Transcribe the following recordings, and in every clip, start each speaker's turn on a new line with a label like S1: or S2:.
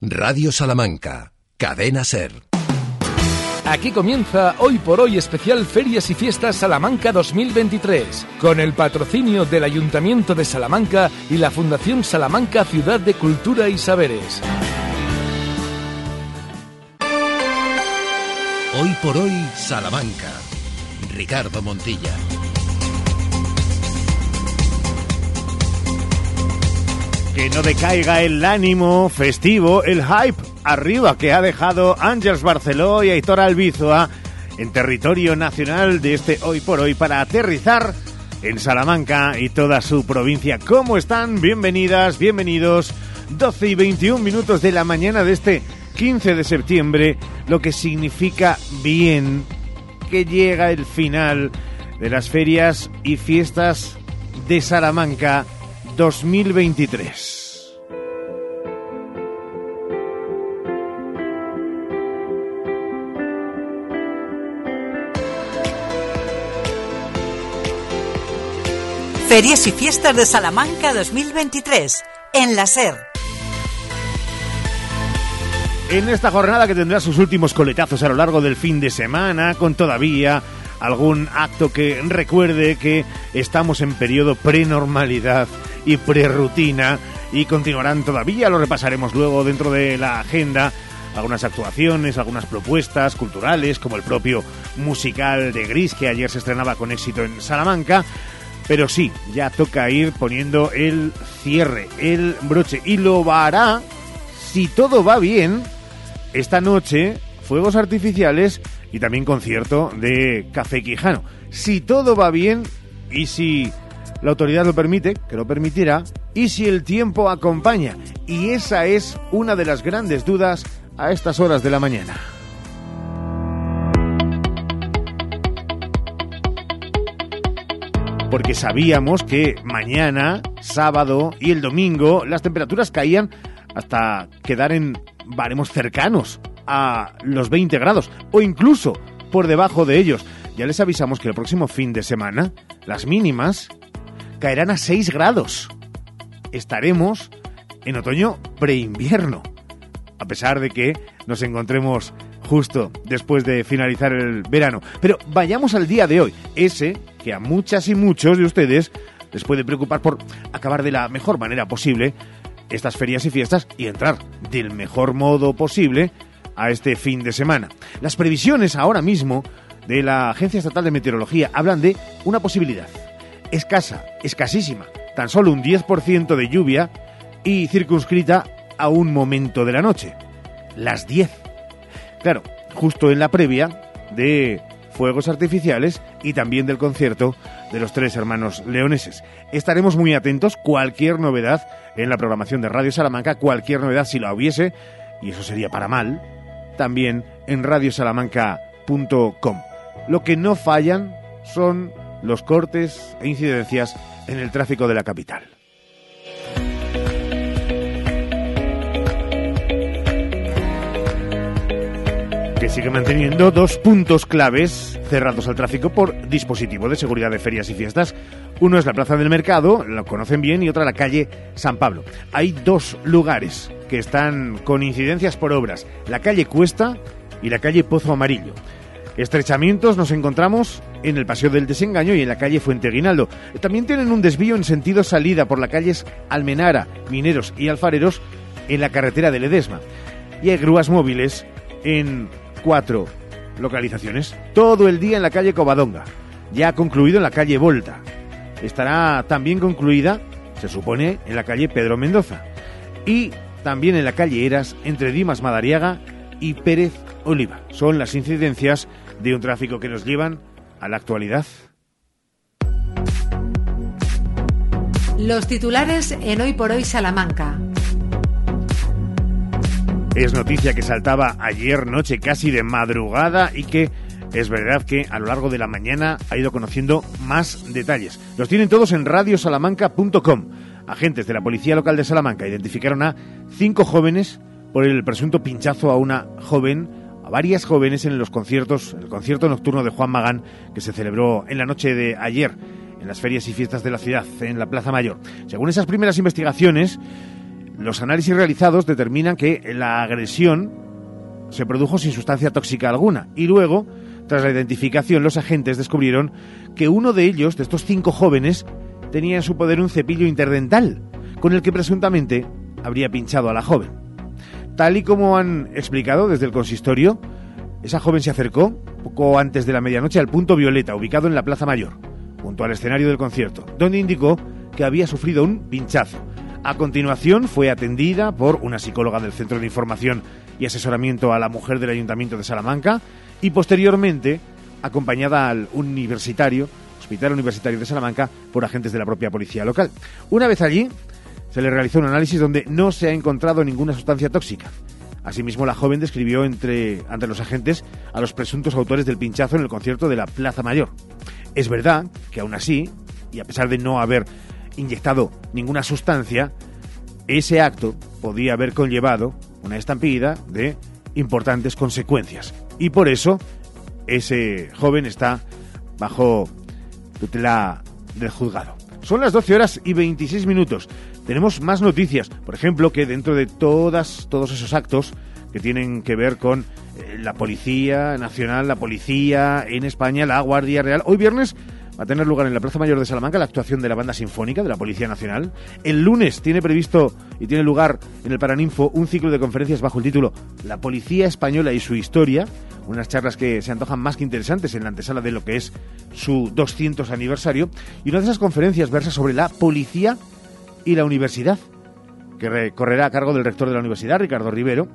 S1: Radio Salamanca, Cadena Ser.
S2: Aquí comienza Hoy por Hoy especial Ferias y Fiestas Salamanca 2023, con el patrocinio del Ayuntamiento de Salamanca y la Fundación Salamanca Ciudad de Cultura y Saberes.
S1: Hoy por Hoy Salamanca, Ricardo Montilla.
S3: Que no decaiga el ánimo festivo, el hype arriba que ha dejado Ángels Barceló y Aitor Albizoa en territorio nacional de este hoy por hoy para aterrizar en Salamanca y toda su provincia. ¿Cómo están? Bienvenidas, bienvenidos. 12 y 21 minutos de la mañana de este 15 de septiembre, lo que significa bien que llega el final de las ferias y fiestas de Salamanca 2023.
S4: Ferias y Fiestas de Salamanca 2023 en la SER.
S3: En esta jornada que tendrá sus últimos coletazos a lo largo del fin de semana, con todavía algún acto que recuerde que estamos en periodo prenormalidad y prerrutina y continuarán todavía, lo repasaremos luego dentro de la agenda algunas actuaciones, algunas propuestas culturales, como el propio musical de Gris, que ayer se estrenaba con éxito en Salamanca. Pero sí, ya toca ir poniendo el cierre, el broche. Y lo hará, si todo va bien, esta noche, fuegos artificiales y también concierto de Café Quijano. Si todo va bien y si la autoridad lo permite, que lo permitirá, y si el tiempo acompaña. Y esa es una de las grandes dudas a estas horas de la mañana. Porque sabíamos que mañana, sábado y el domingo las temperaturas caían hasta quedar en baremos cercanos a los 20 grados o incluso por debajo de ellos. Ya les avisamos que el próximo fin de semana las mínimas caerán a 6 grados. Estaremos en otoño preinvierno, a pesar de que nos encontremos justo después de finalizar el verano. Pero vayamos al día de hoy, ese que a muchas y muchos de ustedes les puede preocupar por acabar de la mejor manera posible estas ferias y fiestas y entrar del mejor modo posible a este fin de semana. Las previsiones ahora mismo de la Agencia Estatal de Meteorología hablan de una posibilidad escasa, escasísima, tan solo un 10% de lluvia y circunscrita a un momento de la noche, las 10 Claro, justo en la previa de fuegos artificiales y también del concierto de los tres hermanos leoneses. Estaremos muy atentos, cualquier novedad en la programación de Radio Salamanca, cualquier novedad si la hubiese, y eso sería para mal, también en radiosalamanca.com. Lo que no fallan son los cortes e incidencias en el tráfico de la capital. Que sigue manteniendo dos puntos claves cerrados al tráfico por dispositivo de seguridad de ferias y fiestas. Uno es la Plaza del Mercado, lo conocen bien, y otra la calle San Pablo. Hay dos lugares que están con incidencias por obras, la calle Cuesta y la calle Pozo Amarillo. Estrechamientos nos encontramos en el Paseo del Desengaño y en la calle Fuente Guinaldo. También tienen un desvío en sentido salida por las calles Almenara, Mineros y Alfareros en la carretera de Ledesma. Y hay grúas móviles en cuatro localizaciones. Todo el día en la calle Covadonga. Ya ha concluido en la calle Volta. Estará también concluida, se supone, en la calle Pedro Mendoza. Y también en la calle Eras, entre Dimas Madariaga y Pérez Oliva. Son las incidencias de un tráfico que nos llevan a la actualidad.
S4: Los titulares en Hoy por Hoy Salamanca.
S3: Es noticia que saltaba ayer noche casi de madrugada y que es verdad que a lo largo de la mañana ha ido conociendo más detalles. Los tienen todos en radiosalamanca.com. Agentes de la Policía Local de Salamanca identificaron a cinco jóvenes por el presunto pinchazo a una joven, a varias jóvenes en los conciertos, el concierto nocturno de Juan Magán que se celebró en la noche de ayer en las ferias y fiestas de la ciudad, en la Plaza Mayor. Según esas primeras investigaciones, Los análisis realizados determinan que la agresión se produjo sin sustancia tóxica alguna y luego, tras la identificación, los agentes descubrieron que uno de ellos, de estos cinco jóvenes, tenía en su poder un cepillo interdental, con el que presuntamente habría pinchado a la joven. Tal y como han explicado desde el consistorio, esa joven se acercó poco antes de la medianoche al punto Violeta, ubicado en la Plaza Mayor, junto al escenario del concierto, donde indicó que había sufrido un pinchazo. A continuación fue atendida por una psicóloga del Centro de Información y Asesoramiento a la Mujer del Ayuntamiento de Salamanca y posteriormente acompañada al universitario, Hospital Universitario de Salamanca, por agentes de la propia policía local. Una vez allí, se le realizó un análisis donde no se ha encontrado ninguna sustancia tóxica. Asimismo, la joven describió entre, ante los agentes a los presuntos autores del pinchazo en el concierto de la Plaza Mayor. Es verdad que aún así, y a pesar de no haber inyectado ninguna sustancia, ese acto podía haber conllevado una estampida de importantes consecuencias. Y por eso ese joven está bajo tutela del juzgado. Son las 12 horas y 26 minutos. Tenemos más noticias, por ejemplo, que dentro de todas, todos esos actos que tienen que ver con eh, la Policía Nacional, la Policía en España, la Guardia Real, hoy viernes va a tener lugar en la Plaza Mayor de Salamanca la actuación de la Banda Sinfónica de la Policía Nacional. El lunes tiene previsto y tiene lugar en el Paraninfo un ciclo de conferencias bajo el título La Policía Española y su Historia, unas charlas que se antojan más que interesantes en la antesala de lo que es su 200 aniversario. Y una de esas conferencias versa sobre la policía y la universidad, que correrá a cargo del rector de la universidad, Ricardo Rivero.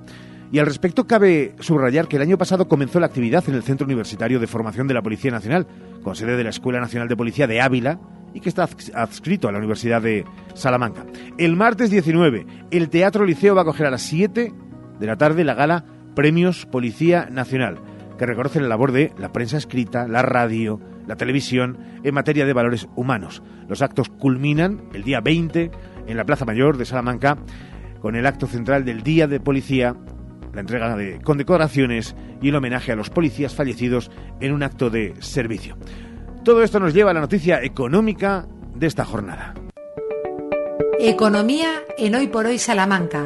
S3: Y al respecto cabe subrayar que el año pasado comenzó la actividad en el Centro Universitario de Formación de la Policía Nacional, con sede de la Escuela Nacional de Policía de Ávila y que está adscrito a la Universidad de Salamanca. El martes 19, el Teatro Liceo va a coger a las 7 de la tarde la gala Premios Policía Nacional, que reconoce la labor de la prensa escrita, la radio, la televisión en materia de valores humanos. Los actos culminan el día 20 en la Plaza Mayor de Salamanca con el acto central del Día de Policía, la entrega de condecoraciones y el homenaje a los policías fallecidos en un acto de servicio. Todo esto nos lleva a la noticia económica de esta jornada.
S4: Economía en Hoy por Hoy Salamanca.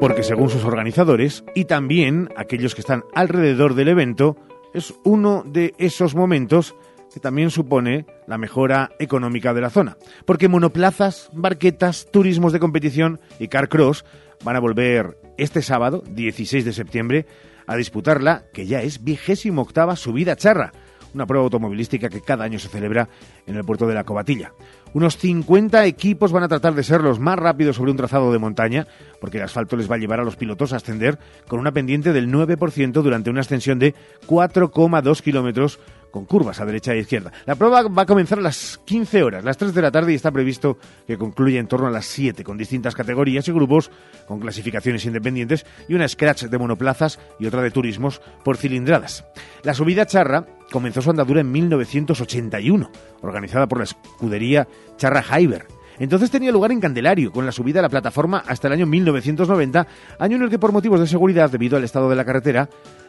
S3: Porque según sus organizadores y también aquellos que están alrededor del evento, es uno de esos momentos que también supone la mejora económica de la zona. Porque monoplazas, barquetas, turismos de competición y carcross van a volver este sábado, 16 de septiembre, a disputarla, que ya es vigésimo octava subida charra, una prueba automovilística que cada año se celebra en el puerto de la Cobatilla. Unos 50 equipos van a tratar de ser los más rápidos sobre un trazado de montaña, porque el asfalto les va a llevar a los pilotos a ascender con una pendiente del 9% durante una ascensión de 4,2 kilómetros con curvas a derecha e izquierda. La prueba va a comenzar a las 15 horas, las 3 de la tarde, y está previsto que concluya en torno a las 7, con distintas categorías y grupos, con clasificaciones independientes y una scratch de monoplazas y otra de turismos por cilindradas. La subida charra comenzó su andadura en 1981, organizada por la escudería Charra Hyber. Entonces tenía lugar en Candelario, con la subida a la plataforma hasta el año 1990, año en el que por motivos de seguridad, debido al estado de la carretera,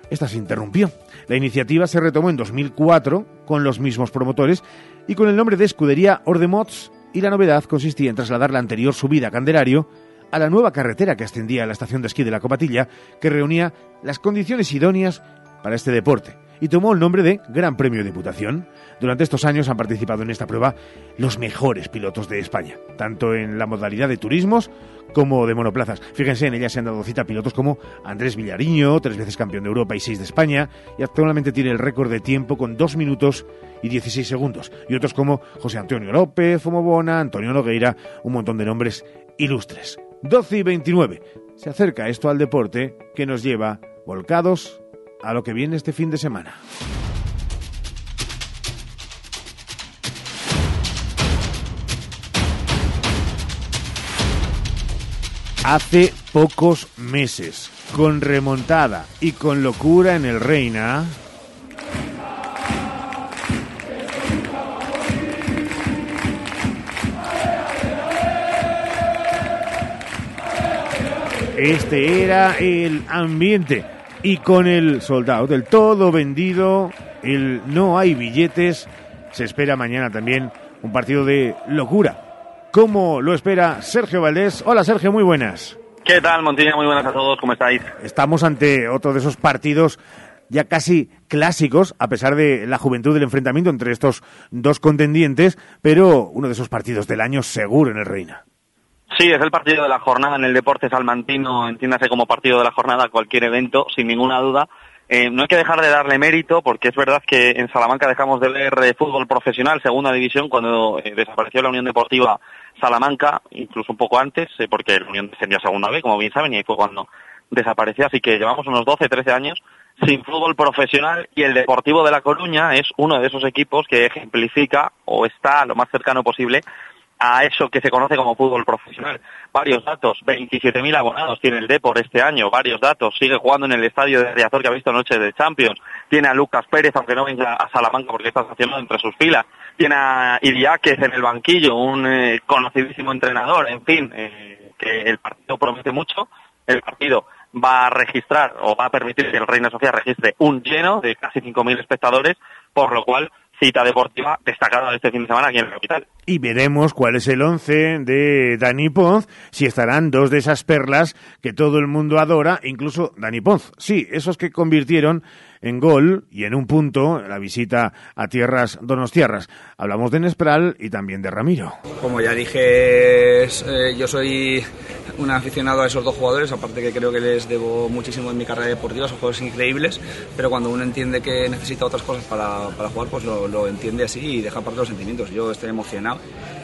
S3: esta se interrumpió. La iniciativa se retomó en 2004 con los mismos promotores y con el nombre de Escudería Ordemots y la novedad consistía en trasladar la anterior subida a Candelario a la nueva carretera que ascendía a la estación de esquí de la Copatilla, que reunía las condiciones idóneas para este deporte y tomó el nombre de Gran Premio Diputación. Durante estos años han participado en esta prueba los mejores pilotos de España, tanto en la modalidad de turismos como de monoplazas. Fíjense, en ella se han dado cita pilotos como Andrés Villariño, tres veces campeón de Europa y seis de España, y actualmente tiene el récord de tiempo con dos minutos y 16 segundos. Y otros como José Antonio López, Fomobona, Antonio Nogueira, un montón de nombres ilustres. 12 y 29. Se acerca esto al deporte que nos lleva volcados a lo que viene este fin de semana. Hace pocos meses, con remontada y con locura en el Reina, este era el ambiente. Y con el soldado del todo vendido, el no hay billetes, se espera mañana también un partido de locura cómo lo espera Sergio Valdés. Hola Sergio, muy buenas.
S5: ¿Qué tal, Montilla? Muy buenas a todos, ¿cómo estáis?
S3: Estamos ante otro de esos partidos ya casi clásicos, a pesar de la juventud del enfrentamiento entre estos dos contendientes, pero uno de esos partidos del año seguro en el Reina.
S5: Sí, es el partido de la jornada en el deporte salmantino, entiéndase como partido de la jornada cualquier evento, sin ninguna duda. Eh, no hay que dejar de darle mérito, porque es verdad que en Salamanca dejamos de ver eh, fútbol profesional, segunda división, cuando eh, desapareció la Unión Deportiva Salamanca, incluso un poco antes, porque la Unión descendió segunda vez, como bien saben, y ahí fue cuando desapareció. Así que llevamos unos 12, 13 años sin fútbol profesional y el Deportivo de La Coruña es uno de esos equipos que ejemplifica o está lo más cercano posible a eso que se conoce como fútbol profesional. Varios datos, 27.000 abonados tiene el Depor este año, varios datos, sigue jugando en el estadio de Riazor que ha visto noches de Champions, tiene a Lucas Pérez, aunque no venga a Salamanca porque está haciendo entre sus filas, tiene a Iriáquez en el banquillo, un eh, conocidísimo entrenador, en fin, eh, que el partido promete mucho, el partido va a registrar o va a permitir que el Reina Sofía registre un lleno de casi 5.000 espectadores, por lo cual cita deportiva destacada de este fin de semana aquí en la capital.
S3: Y veremos cuál es el once de Dani Ponz, si estarán dos de esas perlas que todo el mundo adora, incluso Dani Ponz. Sí, esos que convirtieron en gol y en un punto la visita a tierras donostiarras. Hablamos de Nespral y también de Ramiro.
S6: Como ya dije, eh, yo soy un aficionado a esos dos jugadores, aparte que creo que les debo muchísimo en mi carrera deportiva, son jugadores increíbles, pero cuando uno entiende que necesita otras cosas para, para jugar, pues lo, lo, entiende así y deja parte los sentimientos. Yo estoy emocionado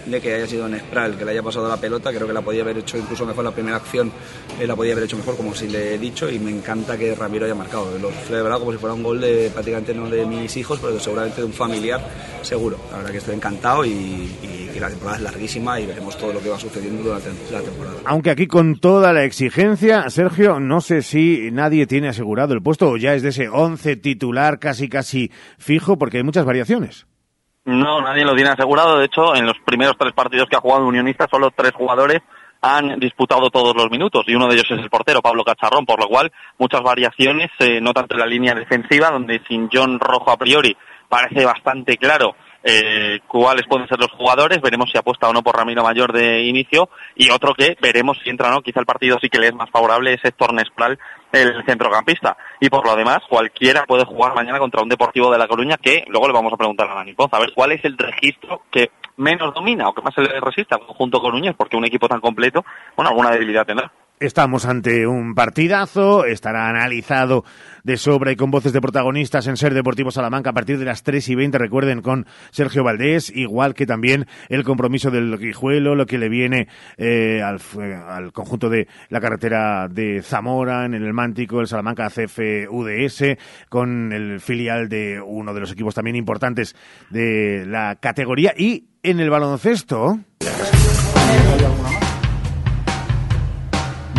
S6: de que haya sido Nespral, que le haya pasado la pelota, creo que la podía haber hecho incluso mejor la primera acción, eh, la podía haber hecho mejor, como si le he dicho, y me encanta que Ramiro haya marcado. Lo celebrado como si fuera un gol de prácticamente no de mis hijos, pero seguramente de un familiar, seguro. La verdad que estoy encantado y, y que la temporada es larguísima y veremos todo lo que va sucediendo durante la temporada.
S3: Aunque aquí con toda la exigencia, Sergio, no sé si nadie tiene asegurado el puesto o ya es de ese 11 titular casi casi fijo, porque hay muchas variaciones.
S5: No, nadie lo tiene asegurado. De hecho, en los primeros tres partidos que ha jugado Unionista, solo tres jugadores han disputado todos los minutos y uno de ellos es el portero, Pablo Cacharrón, por lo cual muchas variaciones, eh, no tanto en la línea defensiva, donde sin John Rojo a priori parece bastante claro eh, cuáles pueden ser los jugadores, veremos si apuesta o no por Ramiro Mayor de inicio, y otro que veremos si entra o no, quizá el partido sí que le es más favorable, es Héctor Nespral, el centrocampista. Y por lo demás, cualquiera puede jugar mañana contra un Deportivo de La Coruña, que luego le vamos a preguntar a Dani Poz, a ver cuál es el registro que menos domina o que más se le resiste al conjunto coruñés, porque un equipo tan completo, bueno, alguna debilidad tendrá.
S3: Estamos ante un partidazo, estará analizado de sobra y con voces de protagonistas en Ser Deportivo Salamanca a partir de las 3 y 20, recuerden, con Sergio Valdés, igual que también el compromiso del Guijuelo, lo que le viene eh, al, al, conjunto de la carretera de Zamora, en el Mántico, el Salamanca CF UDS, con el filial de uno de los equipos también importantes de la categoría y en el baloncesto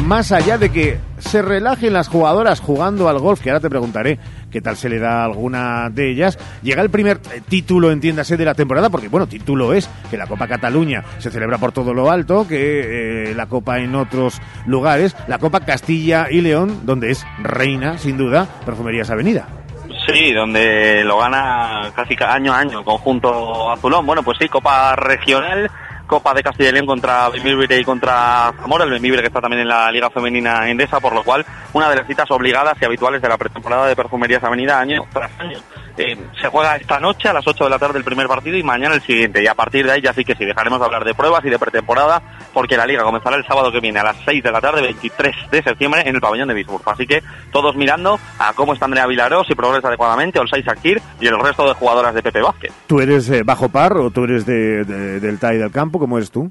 S3: más allá de que se relajen las jugadoras jugando al golf, que ahora te preguntaré qué tal se le da a alguna de ellas, llega el primer título, entiéndase, de la temporada, porque bueno, título es que la Copa Cataluña se celebra por todo lo alto, que eh, la Copa en otros lugares, la Copa Castilla y León, donde es reina, sin duda, Perfumerías Avenida.
S5: Sí, donde lo gana casi año a año el conjunto azulón. Bueno, pues sí, Copa Regional Copa de Castilla y León contra Bembibre y contra Zamora, el Bembibre que está también en la Liga Femenina Endesa, por lo cual una de las citas obligadas y habituales de la pretemporada de Perfumerías Avenida año tras año. Eh, se juega esta noche a las 8 de la tarde el primer partido y mañana el siguiente. Y a partir de ahí ya sí que sí, dejaremos de hablar de pruebas y de pretemporada porque la liga comenzará el sábado que viene a las 6 de la tarde, 23 de septiembre, en el pabellón de Bisburg. Así que todos mirando a cómo está Andrea Vilaró, si progresa adecuadamente, Olsay Sakir y el resto de jugadoras de Pepe Vázquez.
S3: ¿Tú eres eh, bajo par o tú eres de, de, del TAI del campo? ¿Cómo eres tú?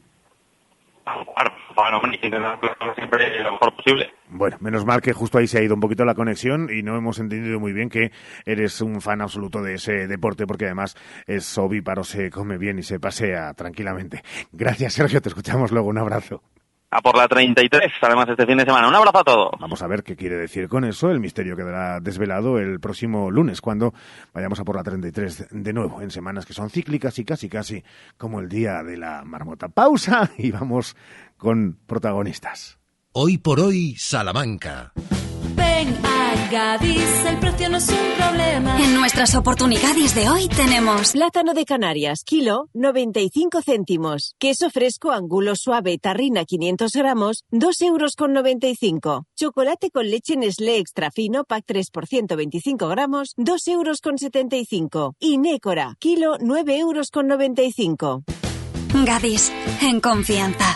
S5: Bajo par. Bueno, intentar siempre lo mejor posible.
S3: Bueno, menos mal que justo ahí se ha ido un poquito la conexión y no hemos entendido muy bien que eres un fan absoluto de ese deporte porque además es ovíparo, se come bien y se pasea tranquilamente. Gracias, Sergio. Te escuchamos luego. Un abrazo.
S5: A por la 33, además este fin de semana. Un abrazo a todos.
S3: Vamos a ver qué quiere decir con eso. El misterio quedará desvelado el próximo lunes, cuando vayamos a por la 33 de nuevo, en semanas que son cíclicas y casi casi como el día de la marmota. Pausa y vamos con protagonistas.
S1: Hoy por hoy, Salamanca.
S7: Ven a
S8: Gadis, el precio no es un problema.
S9: En nuestras oportunidades de hoy tenemos
S10: plátano de Canarias, kilo 95 céntimos. Queso fresco angulo suave tarrina 500 gramos, 2 euros con 95. Chocolate con leche Nestlé extra fino, pack 3 por 125 gramos, 2 euros con 75. Y Nécora, kilo 9 euros con 95.
S9: Gadis, en confianza.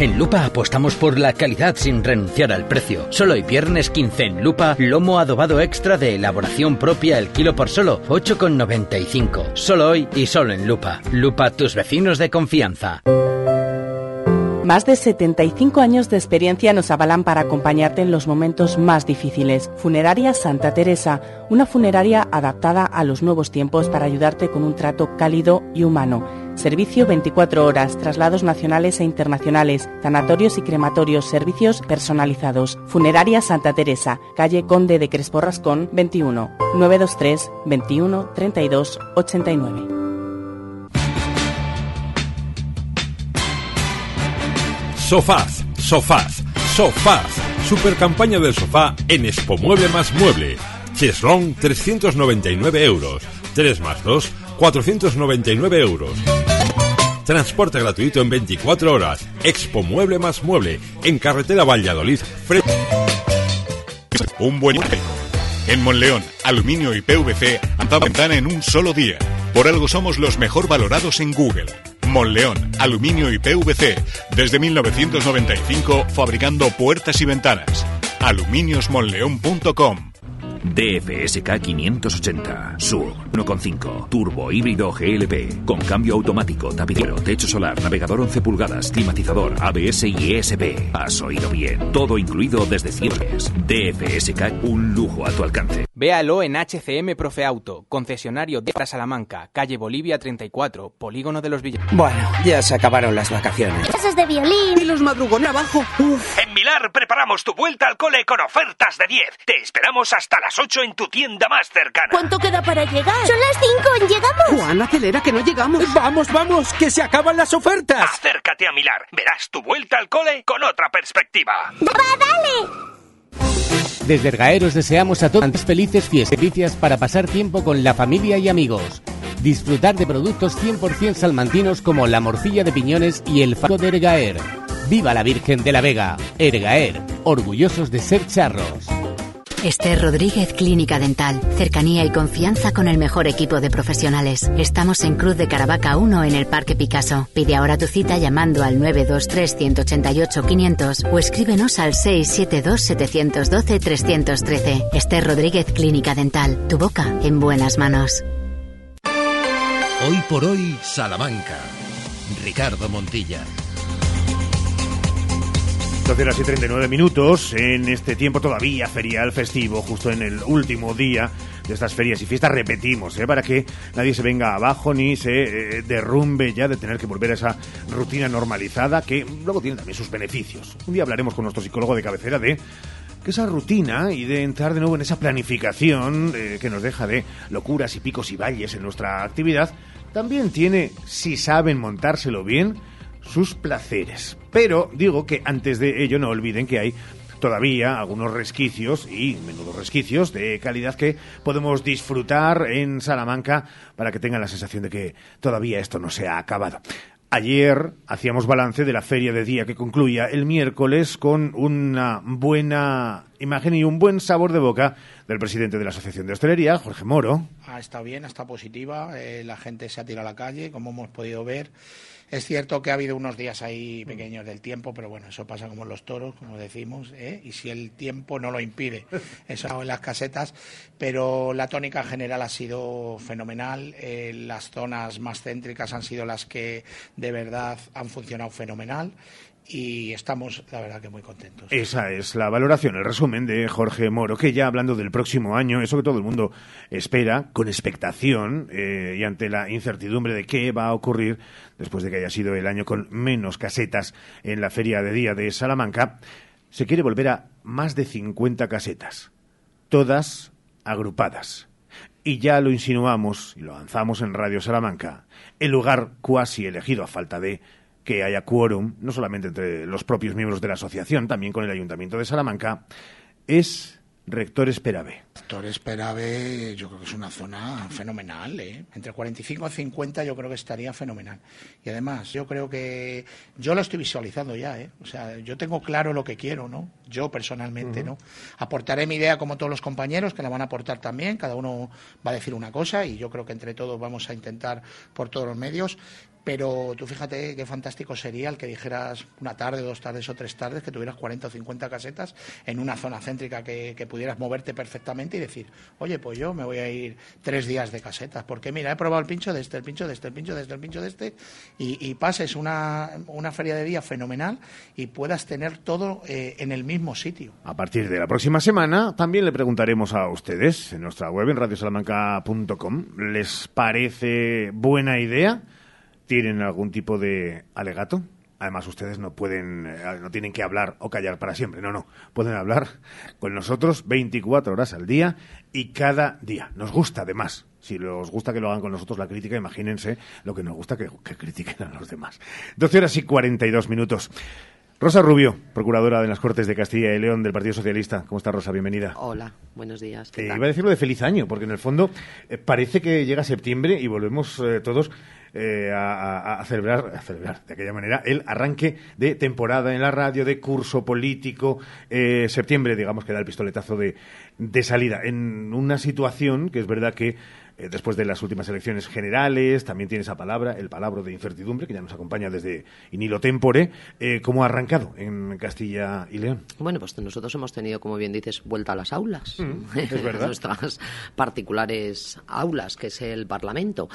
S11: En Lupa apostamos por la calidad sin renunciar al precio. Solo hoy viernes 15 en Lupa, lomo adobado extra de elaboración propia el kilo por solo 8,95. Solo hoy y solo en Lupa. Lupa, tus vecinos de confianza.
S10: Más de 75 años de experiencia nos avalan para acompañarte en los momentos más difíciles. Funeraria Santa Teresa, una funeraria adaptada a los nuevos tiempos para ayudarte con un trato cálido y humano. Servicio 24 horas, traslados nacionales e internacionales, sanatorios y crematorios, servicios personalizados. Funeraria Santa Teresa, calle Conde de Crespo Rascón 21, 923 21 32 89.
S12: Sofaz, Sofaz, Sofaz. Super campaña del sofá en Expo Mueble más Mueble. Cheslong 399 euros. 3 más 2, 499 euros. Transporte gratuito en 24 horas. Expo Mueble más Mueble. En carretera Valladolid.
S13: Un buen En Monleón, aluminio y PVC ventana en un solo día. Por algo somos los mejor valorados en Google. Monleón, aluminio y PVC. Desde 1995 fabricando puertas y ventanas. aluminiosmonleón.com
S14: DFSK 580 Sur 1.5 Turbo híbrido GLP con cambio automático, tapicero, techo solar, navegador 11 pulgadas, climatizador, ABS y ESP. Has oído bien. Todo incluido desde cierres. DFSK un lujo a tu alcance.
S15: Véalo en HCM Profe Auto, concesionario de Salamanca, calle Bolivia 34, Polígono de los Villanos.
S16: Bueno, ya se acabaron las vacaciones.
S17: Clases de violín.
S16: Y los madrugones abajo.
S18: En Milar preparamos tu vuelta al cole con ofertas de 10. Te esperamos hasta las 8 en tu tienda más cercana.
S17: ¿Cuánto queda para llegar? Son las 5, ¿llegamos?
S16: Juan, acelera que no llegamos.
S18: Vamos, vamos, que se acaban las ofertas. Acércate a Milar. Verás tu vuelta al cole con otra perspectiva.
S17: ¡Va, dale!
S19: Desde Ergaeros deseamos a todos felices fiestas para pasar tiempo con la familia y amigos. Disfrutar de productos 100% salmantinos como la morcilla de piñones y el fato de Ergaer. ¡Viva la Virgen de la Vega! Ergaer, orgullosos de ser charros.
S20: Esther Rodríguez Clínica Dental. Cercanía y confianza con el mejor equipo de profesionales. Estamos en Cruz de Caravaca 1 en el Parque Picasso. Pide ahora tu cita llamando al 923-188-500 o escríbenos al 672-712-313. Esther Rodríguez Clínica Dental. Tu boca en buenas manos.
S1: Hoy por hoy, Salamanca. Ricardo Montilla.
S3: 12 horas y 39 minutos en este tiempo todavía ferial festivo, justo en el último día de estas ferias y fiestas. Repetimos, ¿eh? para que nadie se venga abajo ni se eh, derrumbe ya de tener que volver a esa rutina normalizada que luego tiene también sus beneficios. Un día hablaremos con nuestro psicólogo de cabecera de que esa rutina y de entrar de nuevo en esa planificación eh, que nos deja de locuras y picos y valles en nuestra actividad, también tiene, si saben montárselo bien, sus placeres. Pero digo que antes de ello no olviden que hay todavía algunos resquicios y menudos resquicios de calidad que podemos disfrutar en Salamanca para que tengan la sensación de que todavía esto no se ha acabado. Ayer hacíamos balance de la feria de día que concluía el miércoles con una buena imagen y un buen sabor de boca del presidente de la Asociación de Hostelería, Jorge Moro.
S21: Ha estado bien, estado positiva, eh, la gente se ha tirado a la calle, como hemos podido ver. Es cierto que ha habido unos días ahí pequeños del tiempo, pero bueno, eso pasa como en los toros, como decimos, ¿eh? y si el tiempo no lo impide, eso en las casetas, pero la tónica general ha sido fenomenal, eh, las zonas más céntricas han sido las que de verdad han funcionado fenomenal y estamos, la verdad, que muy contentos.
S3: Esa es la valoración, el resumen de Jorge Moro, que ya hablando del próximo año, eso que todo el mundo espera, con expectación eh, y ante la incertidumbre de qué va a ocurrir después de que haya sido el año con menos casetas en la Feria de Día de Salamanca, se quiere volver a más de 50 casetas, todas agrupadas. Y ya lo insinuamos y lo lanzamos en Radio Salamanca, el lugar cuasi elegido a falta de que haya quórum, no solamente entre los propios miembros de la asociación, también con el Ayuntamiento de Salamanca, es Rector Esperave.
S21: Rector Esperave yo creo que es una zona fenomenal, ¿eh? entre 45 y 50 yo creo que estaría fenomenal. Y además, yo creo que yo lo estoy visualizando ya, ¿eh? o sea, yo tengo claro lo que quiero, ¿no? Yo personalmente, ¿no? Aportaré mi idea como todos los compañeros que la van a aportar también, cada uno va a decir una cosa y yo creo que entre todos vamos a intentar por todos los medios pero tú fíjate qué fantástico sería el que dijeras una tarde, dos tardes o tres tardes, que tuvieras 40 o 50 casetas en una zona céntrica que, pudieras moverte perfectamente y decir, oye, pues yo me voy a ir tres días de casetas, porque mira, he probado el pincho de este, el pincho de este, el pincho de este, el pincho de este, y, pases una, una, feria de día fenomenal y puedas tener todo eh, en el mismo sitio.
S3: A partir de la próxima semana también le preguntaremos a ustedes en nuestra web en radiosalamanca.com, ¿les parece buena idea? Tienen algún tipo de alegato. Además, ustedes no pueden, eh, no tienen que hablar o callar para siempre. No, no. Pueden hablar con nosotros 24 horas al día y cada día. Nos gusta, además. Si les gusta que lo hagan con nosotros la crítica, imagínense lo que nos gusta que, que critiquen a los demás. 12 horas y 42 minutos. Rosa Rubio, procuradora de las Cortes de Castilla y León del Partido Socialista. ¿Cómo está, Rosa? Bienvenida.
S22: Hola, buenos días.
S3: Eh, iba a decirlo de feliz año, porque en el fondo eh, parece que llega septiembre y volvemos todos eh, a, celebrar, a celebrar de aquella manera el arranque de temporada en la radio, de curso político. Eh, septiembre, digamos, que da el pistoletazo de, de salida. En una situación que es verdad que eh, después de las últimas elecciones generales, también tiene esa palabra, el palabra de incertidumbre, que ya nos acompaña desde Inilo Tempore. Eh, ¿Cómo ha arrancado en Castilla y León?
S22: Bueno, pues nosotros hemos tenido, como bien dices, vuelta a las aulas.
S3: Mm, es verdad.
S22: Nuestras particulares aulas, que es el Parlamento.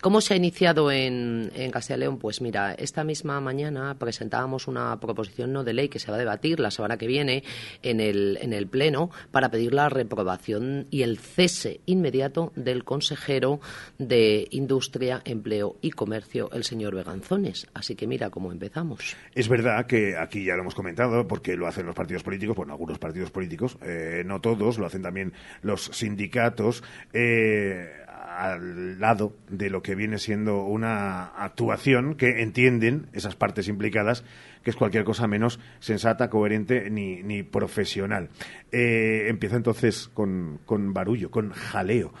S22: ¿Cómo se ha iniciado en, en, Castilla y León? Pues mira, esta misma mañana presentábamos una proposición no de ley que se va a debatir la semana que viene en el, en el Pleno para pedir la reprobación y el cese inmediato del consejero de Industria, Empleo y Comercio, el señor Beganzones. Así que mira cómo empezamos.
S3: Es verdad que aquí ya lo hemos comentado, porque lo hacen los partidos políticos, bueno, algunos partidos políticos, eh, no todos, lo hacen también los sindicatos. Eh, al lado de lo que viene siendo una actuación que entienden esas partes implicadas que es cualquier cosa menos sensata, coherente ni, ni profesional. Eh, empieza entonces con, con barullo, con jaleo.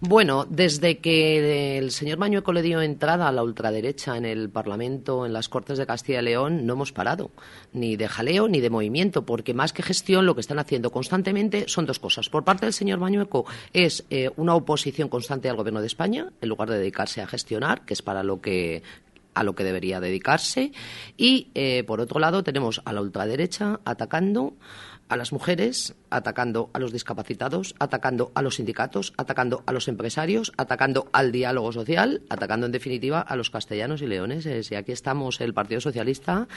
S22: Bueno, desde que el señor Mañueco le dio entrada a la ultraderecha en el Parlamento, en las Cortes de Castilla y León, no hemos parado, ni de jaleo ni de movimiento, porque más que gestión lo que están haciendo constantemente son dos cosas. Por parte del señor Mañueco es eh, una oposición constante al Gobierno de España, en lugar de dedicarse a gestionar, que es para lo que a lo que debería dedicarse. Y, eh, por otro lado, tenemos a la ultraderecha atacando a las mujeres, atacando a los discapacitados, atacando a los sindicatos, atacando a los empresarios, atacando al diálogo social, atacando en definitiva a los castellanos y leoneses. Y aquí estamos el Partido Socialista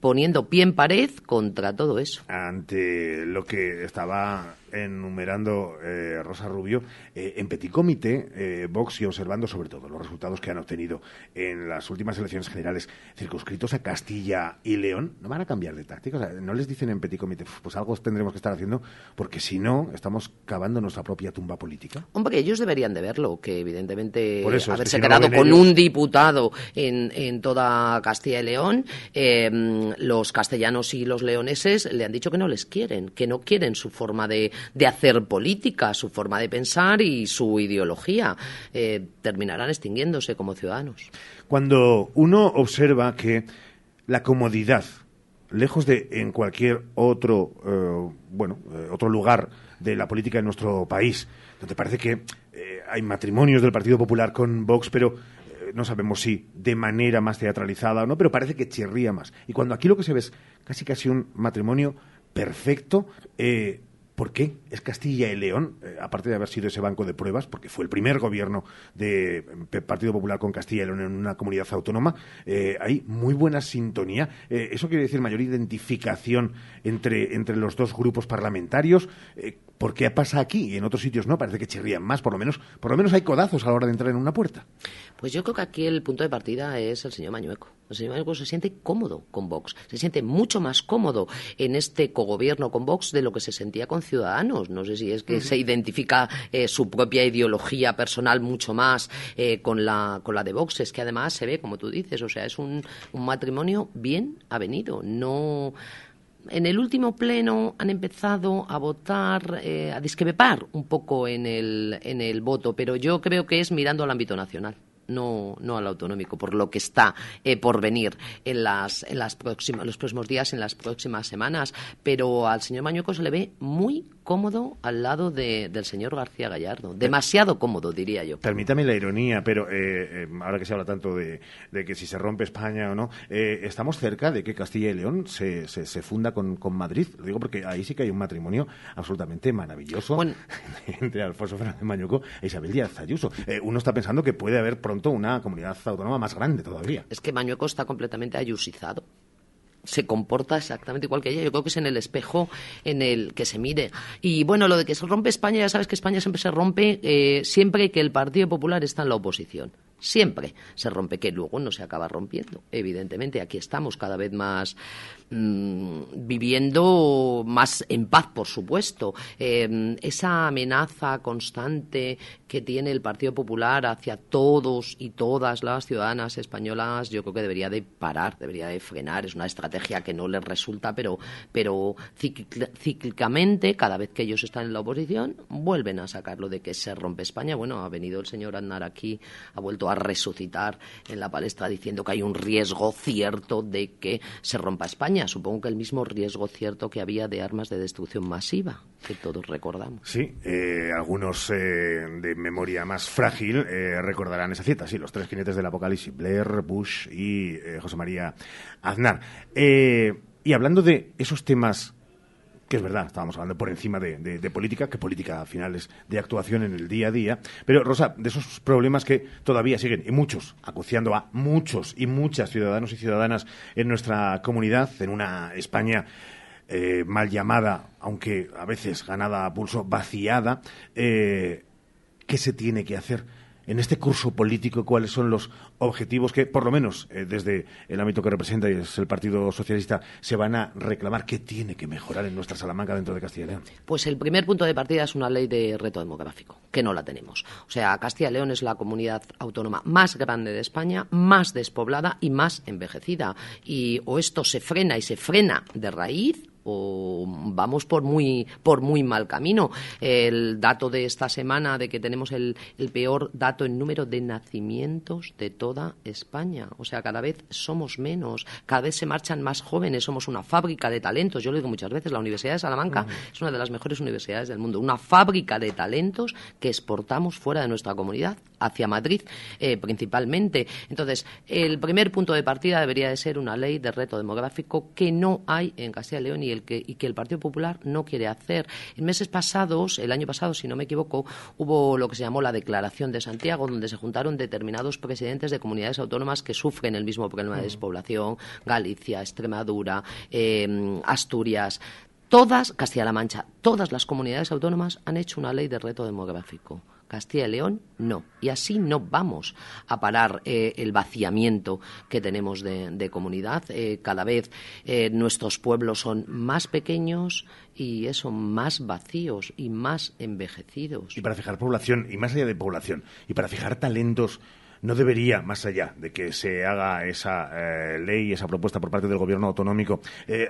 S22: poniendo pie en pared contra todo eso.
S3: Ante lo que estaba enumerando eh, Rosa Rubio, eh, en Petit Comité, eh, Vox y observando sobre todo los resultados que han obtenido en las últimas elecciones generales circunscritos a Castilla y León, no van a cambiar de táctica. no les dicen en Petit Comité, pues algo tendremos que estar haciendo, porque si no, estamos cavando nuestra propia tumba política.
S22: Hombre, ellos deberían de verlo, que evidentemente haberse quedado con un diputado en, en, toda Castilla y León, los castellanos y los leoneses le han dicho que no les quieren, que no quieren su forma de, de hacer política, su forma de pensar y su ideología. Eh, terminarán extinguiéndose como ciudadanos.
S3: Cuando uno observa que la comodidad lejos de en cualquier otro, eh, bueno, eh, otro lugar de la política en nuestro país, donde parece que hay matrimonios del Partido Popular con Vox, pero no sabemos si de manera más teatralizada o no, pero parece que chirría más. Y cuando aquí lo que se ve es casi casi un matrimonio perfecto, eh, ¿Por qué? Es Castilla y León, eh, aparte de haber sido ese banco de pruebas, porque fue el primer gobierno del Partido Popular con Castilla y León en una comunidad autónoma, eh, hay muy buena sintonía. Eh, eso quiere decir mayor identificación entre, entre los dos grupos parlamentarios. Eh, ¿Por qué pasa aquí y en otros sitios no? Parece que chirrían más, por lo menos, por lo menos hay codazos a la hora de entrar en una puerta.
S22: Pues yo creo que aquí el punto de partida es el señor Mañueco. El señor Mañueco se siente cómodo con Vox, se siente mucho más cómodo en este cogobierno con Vox de lo que se sentía con Ciudadanos. No sé si es que se identifica eh, su propia ideología personal mucho más eh, con, la, con la de Vox. Es que además se ve, como tú dices, o sea, es un, un matrimonio bien avenido. No. En el último pleno han empezado a votar, eh, a discrepar un poco en el, en el voto, pero yo creo que es mirando al ámbito nacional. No, no al autonómico, por lo que está eh, por venir en, las, en las próximas, los próximos días, en las próximas semanas. Pero al señor Mañueco se le ve muy cómodo al lado de- del señor García Gallardo. Demasiado cómodo, diría yo.
S3: Permítame la ironía, pero eh, eh, ahora que se habla tanto de, de que si se rompe España o no, eh, estamos cerca de que Castilla y León se, se, se funda con, con Madrid. Lo digo porque ahí sí que hay un matrimonio absolutamente maravilloso entre Alfonso Fernández Mañuco e Isabel Díaz Ayuso. Uno está pensando que puede haber pronto una comunidad autónoma más grande todavía.
S22: Es que Mañueco está completamente ayusizado. Se comporta exactamente igual que ella. Yo creo que es en el espejo en el que se mire. Y bueno, lo de que se rompe España, ya sabes que España siempre se rompe eh, siempre que el Partido Popular está en la oposición. Siempre se rompe, que luego no se acaba rompiendo. Evidentemente, aquí estamos cada vez más mm, viviendo más en paz, por supuesto. Eh, esa amenaza constante que tiene el Partido Popular hacia todos y todas las ciudadanas españolas, yo creo que debería de parar, debería de frenar. Es una estrategia que no les resulta, pero, pero cíclicamente, cada vez que ellos están en la oposición, vuelven a sacarlo de que se rompe España. Bueno, ha venido el señor Aznar aquí, ha vuelto a resucitar en la palestra diciendo que hay un riesgo cierto de que se rompa España. Supongo que el mismo riesgo cierto que había de armas de destrucción masiva, que todos recordamos.
S3: Sí, eh, algunos eh, de memoria más frágil eh, recordarán esa cita, sí, los tres jinetes del apocalipsis, Blair, Bush y José María Aznar. Y hablando de esos temas, que es verdad, estábamos hablando por encima de, de- política, que política al final es de actuación en el día a día, pero Rosa, de esos problemas que todavía siguen, y muchos, acuciando a muchos y muchas ciudadanos y ciudadanas en nuestra comunidad, en una España eh, mal llamada, aunque a veces ganada a pulso, vaciada, eh, ¿qué se tiene que hacer en este curso político? ¿Cuáles son los objetivos que, por lo menos eh, desde el ámbito que representa y es el Partido Socialista, se van a reclamar? ¿Qué tiene que mejorar en nuestra Salamanca dentro de Castilla y León?
S22: Pues el primer punto de partida es una ley de reto demográfico, que no la tenemos. O sea, Castilla y León es la comunidad autónoma más grande de España, más despoblada y más envejecida. Y o esto se frena y se frena de raíz o vamos por muy por muy mal camino. El dato de esta semana de que tenemos el, el peor dato en número de nacimientos de toda España. O sea, cada vez somos menos, cada vez se marchan más jóvenes, somos una fábrica de talentos. Yo lo digo muchas veces, la Universidad de Salamanca es una de las mejores universidades del mundo, una fábrica de talentos que exportamos fuera de nuestra comunidad, hacia Madrid eh, principalmente. Entonces, el primer punto de partida debería de ser una ley de reto demográfico que no hay en Castilla y León y, el que, y que el Partido Popular no quiere hacer. En meses pasados, el año pasado, si no me equivoco, hubo lo que se llamó la Declaración de Santiago, donde se juntaron determinados presidentes de comunidades autónomas que sufren el mismo problema de despoblación, Galicia, Extremadura, eh, Asturias. Todas, Castilla-La Mancha, todas las comunidades autónomas han hecho una ley de reto demográfico. Castilla y León no. Y así no vamos a parar eh, el vaciamiento que tenemos de, comunidad. Eh, cada vez eh, nuestros pueblos son más pequeños y eso, más vacíos y más envejecidos.
S3: Y para fijar población, y más allá de población, y para fijar talentos, no debería, más allá de que se haga esa ley, esa propuesta por parte del gobierno autonómico,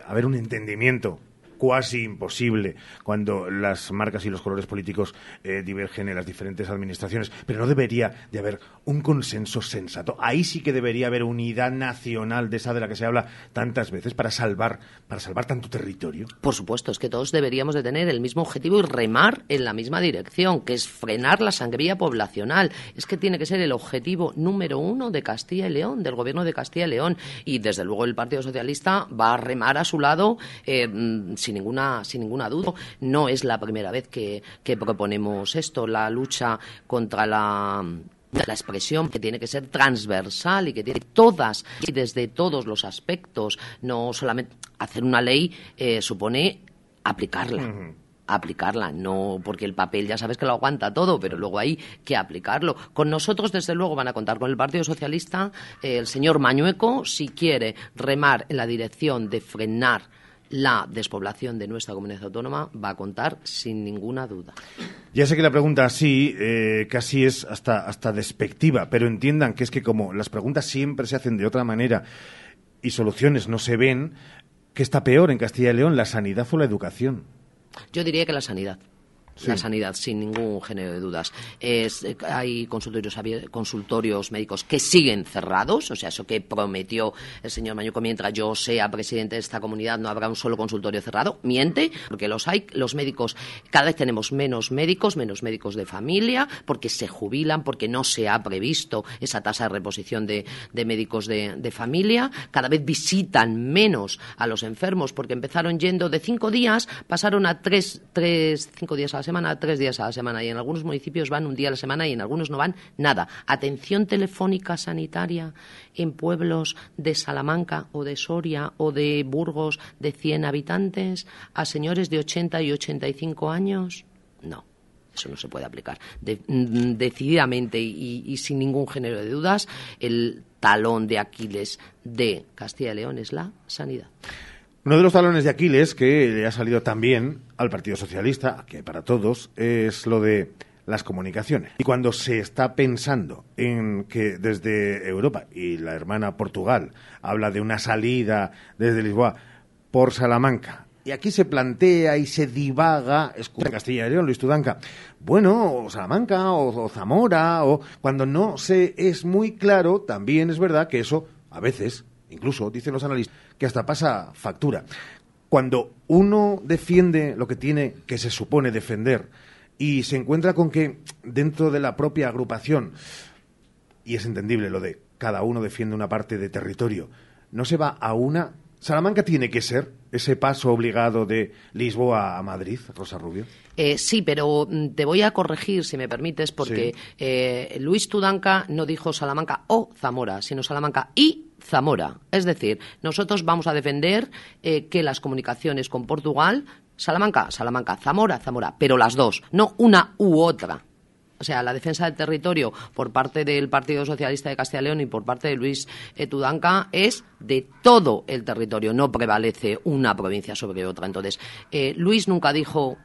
S3: haber un entendimiento cuasi imposible cuando las marcas y los colores políticos eh, divergen en las diferentes administraciones, pero no debería de haber un consenso sensato. Ahí sí que debería haber unidad nacional de esa de la que se habla tantas veces para salvar, para salvar tanto territorio.
S22: Por supuesto, es que todos deberíamos de tener el mismo objetivo y remar en la misma dirección, que es frenar la sangría poblacional. Es que tiene que ser el objetivo número uno de Castilla y León, del gobierno de Castilla y León. Y desde luego el Partido Socialista va a remar a su lado eh, mm, sin, ninguna, sin ninguna duda. No es la primera vez que, que proponemos esto, la lucha contra la la expresión que tiene que ser transversal y que tiene todas y desde todos los aspectos. No solamente hacer una ley eh, supone aplicarla. aplicarla, no porque el papel ya sabes que lo aguanta todo, pero luego hay que aplicarlo. Con nosotros, desde luego, van a contar con el Partido Socialista, eh, el señor Mañueco, si quiere remar en la dirección de frenar la despoblación de nuestra comunidad autónoma va a contar sin ninguna duda.
S3: Ya sé que la pregunta así eh, casi es hasta, hasta despectiva, pero entiendan que es que como las preguntas siempre se hacen de otra manera y soluciones no se ven, ¿qué está peor en Castilla y León, la sanidad o la educación?
S22: Yo diría que la sanidad la sanidad, sin ningún género de dudas. Es, eh, hay consultorios, consultorios médicos que siguen cerrados, o sea, eso que prometió el señor Mañuco mientras yo sea presidente de esta comunidad no habrá un solo consultorio cerrado. Miente, porque los hay, los médicos, cada vez tenemos menos médicos, menos médicos de familia, porque se jubilan, porque no se ha previsto esa tasa de reposición de, médicos de, de familia, cada vez visitan menos a los enfermos, porque empezaron yendo de cinco días, pasaron a tres, tres cinco días a la semana, tres días a la semana, y en algunos municipios van un día a la semana y en algunos no van nada. Atención telefónica sanitaria en pueblos de Salamanca o de Soria o de Burgos de 100 habitantes a señores de 80 y 85 años. No eso no se puede aplicar. Mm, decididamente y, y, sin ningún género de dudas, el talón de Aquiles de Castilla y León es la sanidad.
S3: Uno de los talones de Aquiles que le ha salido también al Partido Socialista, que para todos, es lo de las comunicaciones. Y cuando se está pensando en que desde Europa y la hermana Portugal habla de una salida desde Lisboa por Salamanca, y aquí se plantea y se divaga, escucha Castilla y León, Luis Tudanca, bueno, o Salamanca o, o Zamora, o cuando no se es muy claro, también es verdad que eso a veces, incluso dicen los analistas, que hasta pasa factura. Cuando uno defiende lo que tiene, que se supone defender, y se encuentra con que dentro de la propia agrupación, y es entendible lo de cada uno defiende una parte de territorio, no se va a una... Salamanca tiene que ser ese paso obligado de Lisboa a Madrid, Rosa Rubio.
S22: Eh, sí, pero mm, te voy a corregir, si me permites, porque eh, Luis Tudanca no dijo Salamanca o Zamora, sino Salamanca y Zamora. Es decir, nosotros vamos a defender eh, que las comunicaciones con Portugal, Salamanca, Salamanca, Zamora, Zamora, pero las dos, no una u otra. O sea, la defensa del territorio por parte del Partido Socialista de Castilla y León y por parte de Luis eh, Tudanca es de todo el territorio, no prevalece una provincia sobre otra. Entonces, eh, Luis nunca dijo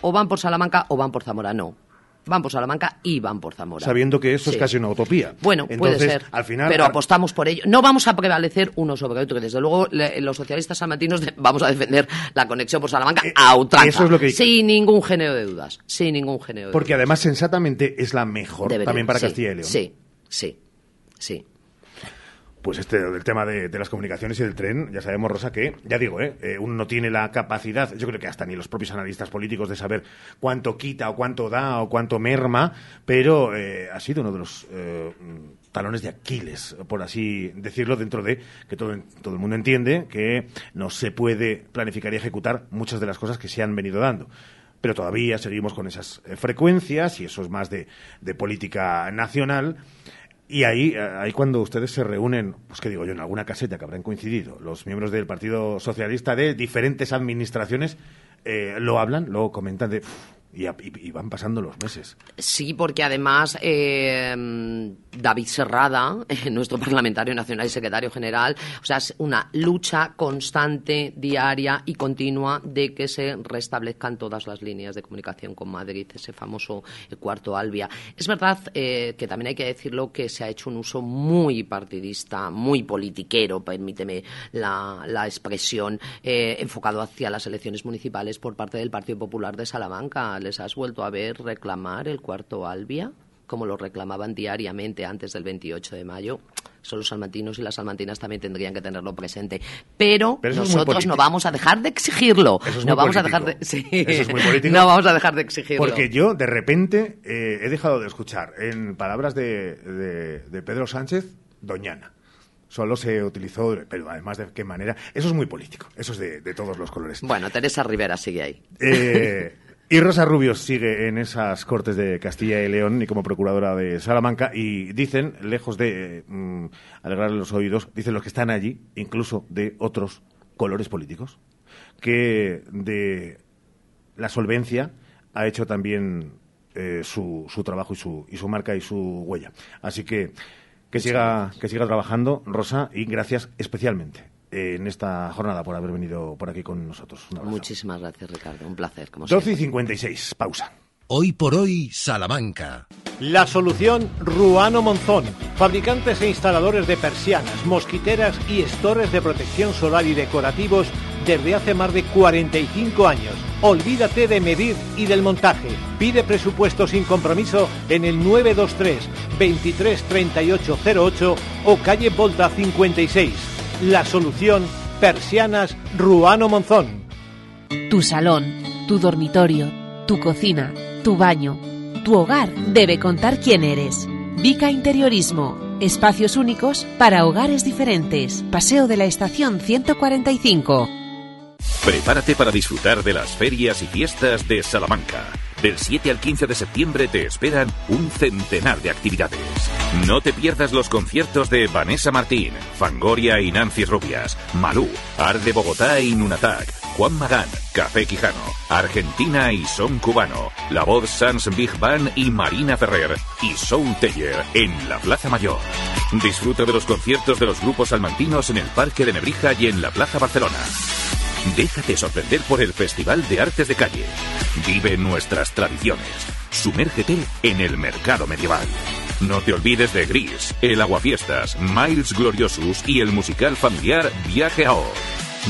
S22: o van por Salamanca o van por Zamora, no van por Salamanca y van por Zamora.
S3: Sabiendo que eso es casi una utopía.
S22: Bueno, puede ser.
S3: Al final,
S22: pero apostamos por ello. No vamos a prevalecer uno sobre otro. Desde luego, los socialistas salmantinos vamos a defender la conexión por Salamanca eh, a ultranza.
S3: Eso es lo que
S22: Sin ningún género de dudas. Sin ningún género de
S3: Porque además, sensatamente, es la mejor también para Castilla y León.
S22: Sí, sí, sí
S3: pues este del tema de, las comunicaciones y del tren, ya sabemos, Rosa, que, ya digo, ¿eh? ¿eh? uno no tiene la capacidad, yo creo que hasta ni los propios analistas políticos, de saber cuánto quita o cuánto da o cuánto merma, pero eh, ha sido uno de los eh, talones de Aquiles, por así decirlo, dentro de que todo, todo el mundo entiende que no se puede planificar y ejecutar muchas de las cosas que se han venido dando pero todavía seguimos con esas frecuencias y eso es más de política nacional. Y ahí, ahí cuando ustedes se reúnen, pues que digo yo, en alguna caseta que habrán coincidido, los miembros del Partido Socialista de diferentes administraciones, eh, lo hablan, lo comentan de... y, van pasando los meses.
S22: Sí, porque además eh, David Serrada, nuestro parlamentario nacional y secretario general. O sea, es una lucha constante, diaria y continua de que se restablezcan todas las líneas de comunicación con Madrid, ese famoso eh, cuarto Albia. Es verdad eh, que también hay que decirlo que se ha hecho un uso muy partidista, muy politiquero, permíteme la, la expresión, eh, enfocado hacia las elecciones municipales por parte del Partido Popular de Salamanca. ¿Les has vuelto a ver reclamar el cuarto Albia? como lo reclamaban diariamente antes del 28 de mayo. Son los salmantinos y las salmantinas también tendrían que tenerlo presente. Pero, nosotros no vamos a dejar de exigirlo.
S3: Eso es
S22: no
S3: muy
S22: vamos a dejar de. sí.
S3: Eso es muy político.
S22: No vamos a dejar de exigirlo.
S3: Porque yo, de repente, eh, he dejado de escuchar, en palabras de, de- de Pedro Sánchez, Doñana. Solo se utilizó, pero además de qué manera. Eso es muy político. Eso es de, de todos los colores.
S22: Bueno, Teresa Rivera sigue ahí.
S3: Eh, y Rosa Rubio sigue en esas cortes de Castilla y León y como procuradora de Salamanca y dicen, lejos de mm, alegrarle los oídos, dicen los que están allí, incluso de otros colores políticos, que de la solvencia ha hecho también eh, su, su trabajo y su, y su marca y su huella. Así que que siga, que siga trabajando, Rosa, y gracias especialmente eh, en esta jornada por haber venido por aquí con nosotros.
S22: Muchísimas gracias, Ricardo. Un placer, como
S3: 12 y 56, pausa.
S1: Hoy por hoy, Salamanca.
S23: La solución Ruano Monzón, fabricantes e instaladores de persianas, mosquiteras y estores de protección solar y decorativos desde hace más de 45 años. Olvídate de medir y del montaje. Pide presupuesto sin compromiso en el 923 23 38 08 o calle Volta 56. La solución Persianas Ruano Monzón.
S16: Tu salón, tu dormitorio, tu cocina, tu baño, tu hogar debe contar quién eres. Vica Interiorismo. Espacios únicos para hogares diferentes. Paseo de la Estación 145.
S14: Prepárate para disfrutar de las ferias y fiestas de Salamanca. Del 7 al 15 de septiembre te esperan un centenar de actividades. No te pierdas los conciertos de Vanessa Martín, Fangoria y Nancy Rubias, Malú, Ar de Bogotá y Nunatak, Juan Magán, Café Quijano, Argentina y Son Cubano, La Voz Sans Big Band y Marina Ferrer y Sound Teller en la Plaza Mayor. Disfruta de los conciertos de los grupos salmantinos en el Parque de Nebrija y en la Plaza Barcelona. Déjate sorprender por el Festival de Artes de Calle. Vive nuestras tradiciones. Sumérgete en el mercado medieval. No te olvides de Gris, el Aguafiestas, Miles Gloriosus y el musical familiar Viaje a Oz.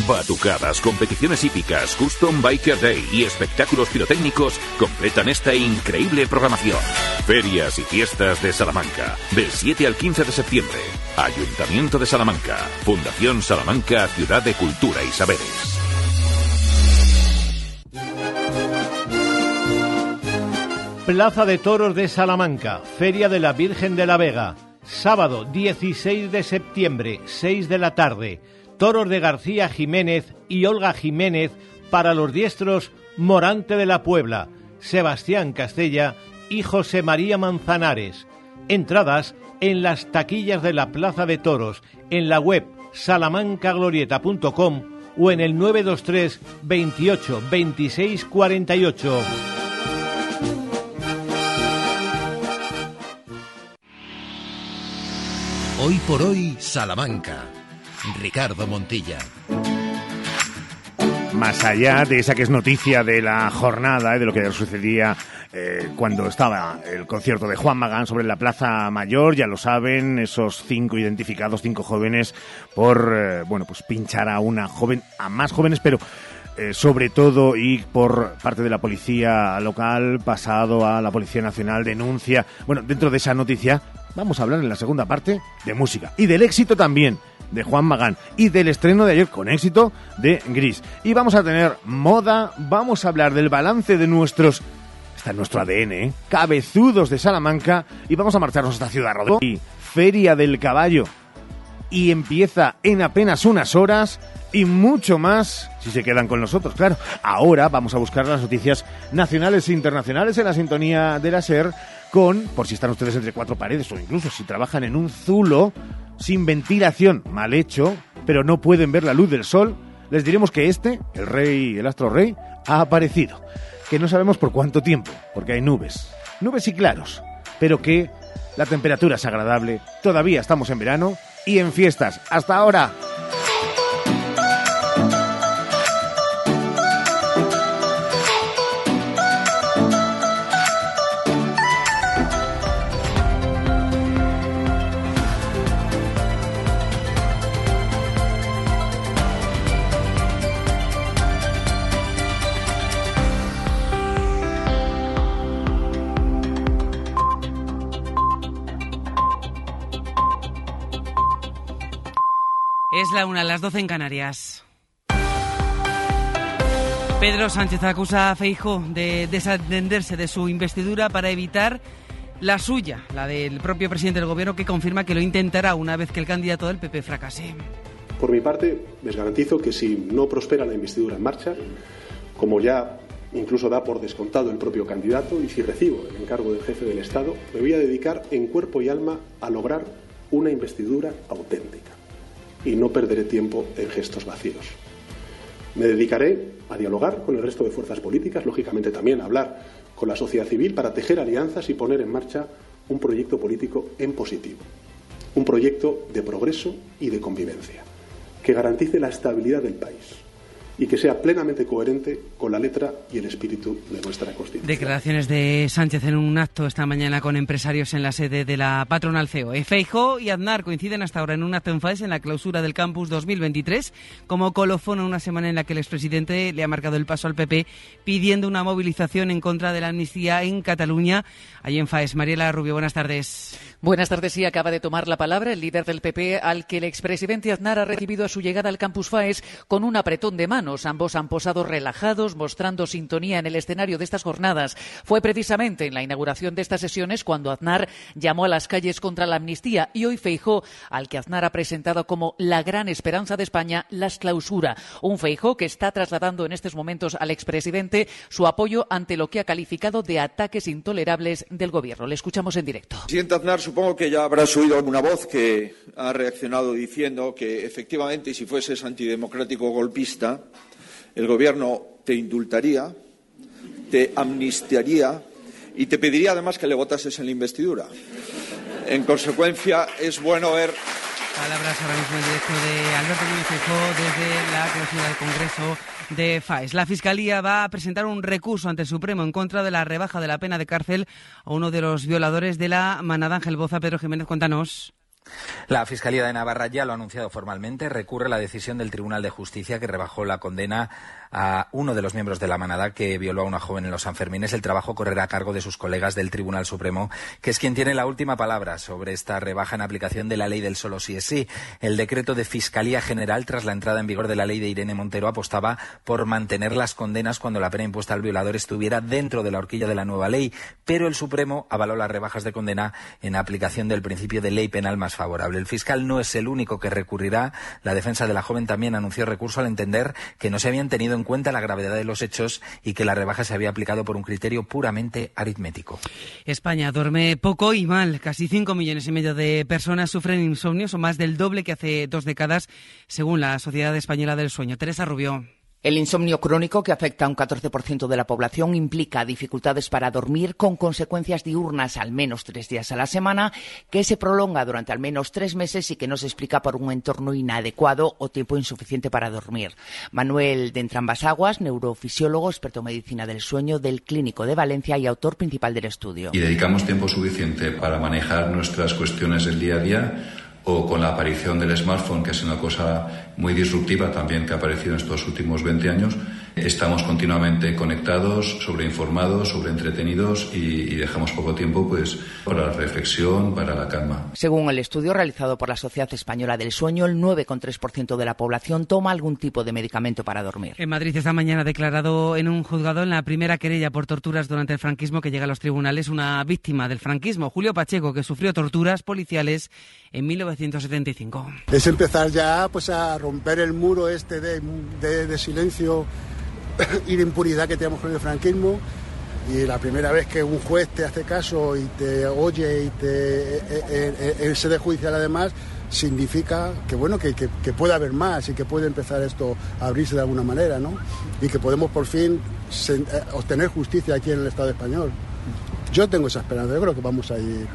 S14: Batucadas, competiciones hípicas, Custom Biker Day y espectáculos pirotécnicos completan esta increíble programación. Ferias y fiestas de Salamanca, del 7 al 15 de septiembre. Ayuntamiento de Salamanca, Fundación Salamanca, Ciudad de Cultura y Saberes.
S23: Plaza de Toros de Salamanca, Feria de la Virgen de la Vega. Sábado 16 de septiembre, 6 de la tarde. Toros de García Jiménez y Olga Jiménez para los diestros Morante de la Puebla, Sebastián Castella y José María Manzanares. Entradas en las taquillas de la Plaza de Toros, en la web salamancaglorieta.com o en el 923 28 26 48.
S1: Hoy por hoy, Salamanca. Ricardo Montilla.
S3: Más allá de esa que es noticia de la jornada y de lo que sucedía eh, cuando estaba el concierto de Juan Magán sobre la Plaza Mayor, ya lo saben, esos cinco identificados, cinco jóvenes, por, eh, bueno, pues pinchar a una joven, a más jóvenes, pero eh, sobre todo y por parte de la policía local, pasado a la Policía Nacional, denuncia. Bueno, dentro de esa noticia vamos a hablar en la segunda parte de música y del éxito también de Juan Magán y del estreno de ayer con éxito de Gris. Y vamos a tener moda, vamos a hablar del balance de nuestros está en nuestro ADN, ¿eh? cabezudos de Salamanca y vamos a marcharnos hasta Ciudad Rodrigo. Y Feria del Caballo y empieza en apenas unas horas y mucho más si se quedan con nosotros, claro. Ahora vamos a buscar las noticias nacionales e internacionales en la sintonía de la SER con, por si están ustedes entre cuatro paredes o incluso si trabajan en un zulo sin ventilación, mal hecho, pero no pueden ver la luz del sol, les diremos que este, el rey, el astro rey, ha aparecido. Que no sabemos por cuánto tiempo, porque hay nubes, nubes y claros, pero que la temperatura es agradable, todavía estamos en verano y en fiestas. Hasta ahora.
S24: La una, las 12 en Canarias. Pedro Sánchez acusa a Feijo de desatenderse de su investidura para evitar la suya, la del propio presidente del gobierno, que confirma que lo intentará una vez que el candidato del PP fracase.
S25: Por mi parte, les garantizo que si no prospera la investidura en marcha, como ya incluso da por descontado el propio candidato, y si recibo el encargo del jefe del Estado, me voy a dedicar en cuerpo y alma a lograr una investidura auténtica y no perderé tiempo en gestos vacíos. Me dedicaré a dialogar con el resto de fuerzas políticas, lógicamente también a hablar con la sociedad civil para tejer alianzas y poner en marcha un proyecto político en positivo, un proyecto de progreso y de convivencia, que garantice la estabilidad del país, y que sea plenamente coherente con la letra y el espíritu de nuestra Constitución.
S24: Declaraciones de Sánchez en un acto esta mañana con empresarios en la sede de la patronal CEO. Feijóo y Aznar coinciden hasta ahora en un acto en FAES en la clausura del campus 2023 como colofón a una semana en la que el expresidente le ha marcado el paso al PP pidiendo una movilización en contra de la amnistía en Cataluña. Allí en FAES. Mariela Rubio, buenas tardes.
S26: Buenas tardes. Sí, acaba de tomar la palabra el líder del PP al que el expresidente Aznar ha recibido a su llegada al campus FAES con un apretón de manos Ambos han posado relajados, mostrando sintonía en el escenario de estas jornadas. Fue precisamente en la inauguración de estas sesiones cuando Aznar llamó a las calles contra la amnistía y hoy Feijó, al que Aznar ha presentado como la gran esperanza de España, las clausura. Un Feijó que está trasladando en estos momentos al expresidente su apoyo ante lo que ha calificado de ataques intolerables del gobierno. Le escuchamos en directo.
S27: Presidente Aznar, supongo que ya habrás oído alguna voz que ha reaccionado diciendo que efectivamente si fueses antidemocrático golpista el Gobierno te indultaría, te amnistiaría y te pediría además que le votases en la investidura. En consecuencia, es bueno ver.
S24: Palabras ahora mismo en directo de Alberto Núñez desde la clausura del Congreso de FAES. La Fiscalía va a presentar un recurso ante el Supremo en contra de la rebaja de la pena de cárcel a uno de los violadores de la manada Ángel Boza. Pedro Jiménez, cuéntanos.
S28: La Fiscalía de Navarra ya lo ha anunciado formalmente. Recurre la decisión del Tribunal de Justicia que rebajó la condena a uno de los miembros de la manada que violó a una joven en los Sanfermines. El trabajo correrá a cargo de sus colegas del Tribunal Supremo, que es quien tiene la última palabra sobre esta rebaja en aplicación de la ley del solo sí es sí. El decreto de Fiscalía General, tras la entrada en vigor de la ley de Irene Montero, apostaba por mantener las condenas cuando la pena impuesta al violador estuviera dentro de la horquilla de la nueva ley, pero el Supremo avaló las rebajas de condena en aplicación del principio de ley penal más favorable. El fiscal no es el único que recurrirá. La defensa de la joven también anunció recurso al entender que no se habían tenido en cuenta la gravedad de los hechos y que la rebaja se había aplicado por un criterio puramente aritmético.
S24: España duerme poco y mal. Casi 5 millones y medio de personas sufren insomnios o más del doble que hace dos décadas, según la Sociedad Española del Sueño. Teresa Rubio.
S29: El insomnio crónico, que afecta a un 14% de la población, implica dificultades para dormir con consecuencias diurnas al menos tres días a la semana, que se prolonga durante al menos tres meses y que no se explica por un entorno inadecuado o tiempo insuficiente para dormir. Manuel de Entrambas Aguas, neurofisiólogo, experto en medicina del sueño del Clínico de Valencia y autor principal del estudio.
S30: Y dedicamos tiempo suficiente para manejar nuestras cuestiones del día a día o con la aparición del smartphone, que es una cosa muy disruptiva también que ha aparecido en estos últimos 20 años, estamos continuamente conectados, sobreinformados, sobreentretenidos y, y dejamos poco tiempo pues para la reflexión, para la calma.
S29: Según el estudio realizado por la Sociedad Española del Sueño, el 9,3% de la población toma algún tipo de medicamento para dormir.
S24: En Madrid esta mañana ha declarado en un juzgado en la primera querella por torturas durante el franquismo que llega a los tribunales una víctima del franquismo, Julio Pacheco, que sufrió torturas policiales en 1975.
S31: Es empezar ya pues a romper el muro este de, de, de silencio y de impunidad que tenemos con el franquismo. Y la primera vez que un juez te hace caso y te oye y te en sede judicial además, significa que bueno que, que, que, puede haber más y que puede empezar esto a abrirse de alguna manera, ¿no? Y que podemos por fin eh, obtener justicia aquí en el Estado español. Yo tengo esa esperanza, yo creo que vamos a ir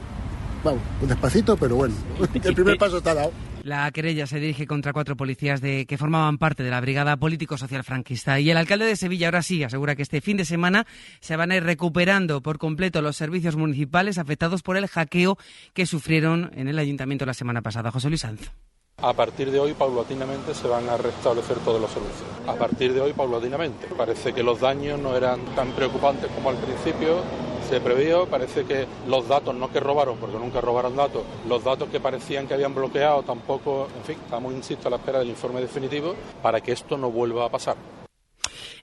S31: vamos, despacito, pero bueno, el primer paso está dado.
S24: La querella se dirige contra cuatro policías de, que formaban parte de la Brigada Político-Social Franquista. Y el alcalde de Sevilla ahora sí asegura que este fin de semana se van a ir recuperando por completo los servicios municipales afectados por el hackeo que sufrieron en el ayuntamiento la semana pasada. José Luis Sanz.
S32: A partir de hoy, paulatinamente, se van a restablecer todos los servicios. A partir de hoy, paulatinamente. Parece que los daños no eran tan preocupantes como al principio. Se previó, parece que los datos, no que robaron, porque nunca robaron datos, los datos que parecían que habían bloqueado tampoco, en fin, estamos, insisto, a la espera del informe definitivo para que esto no vuelva a pasar.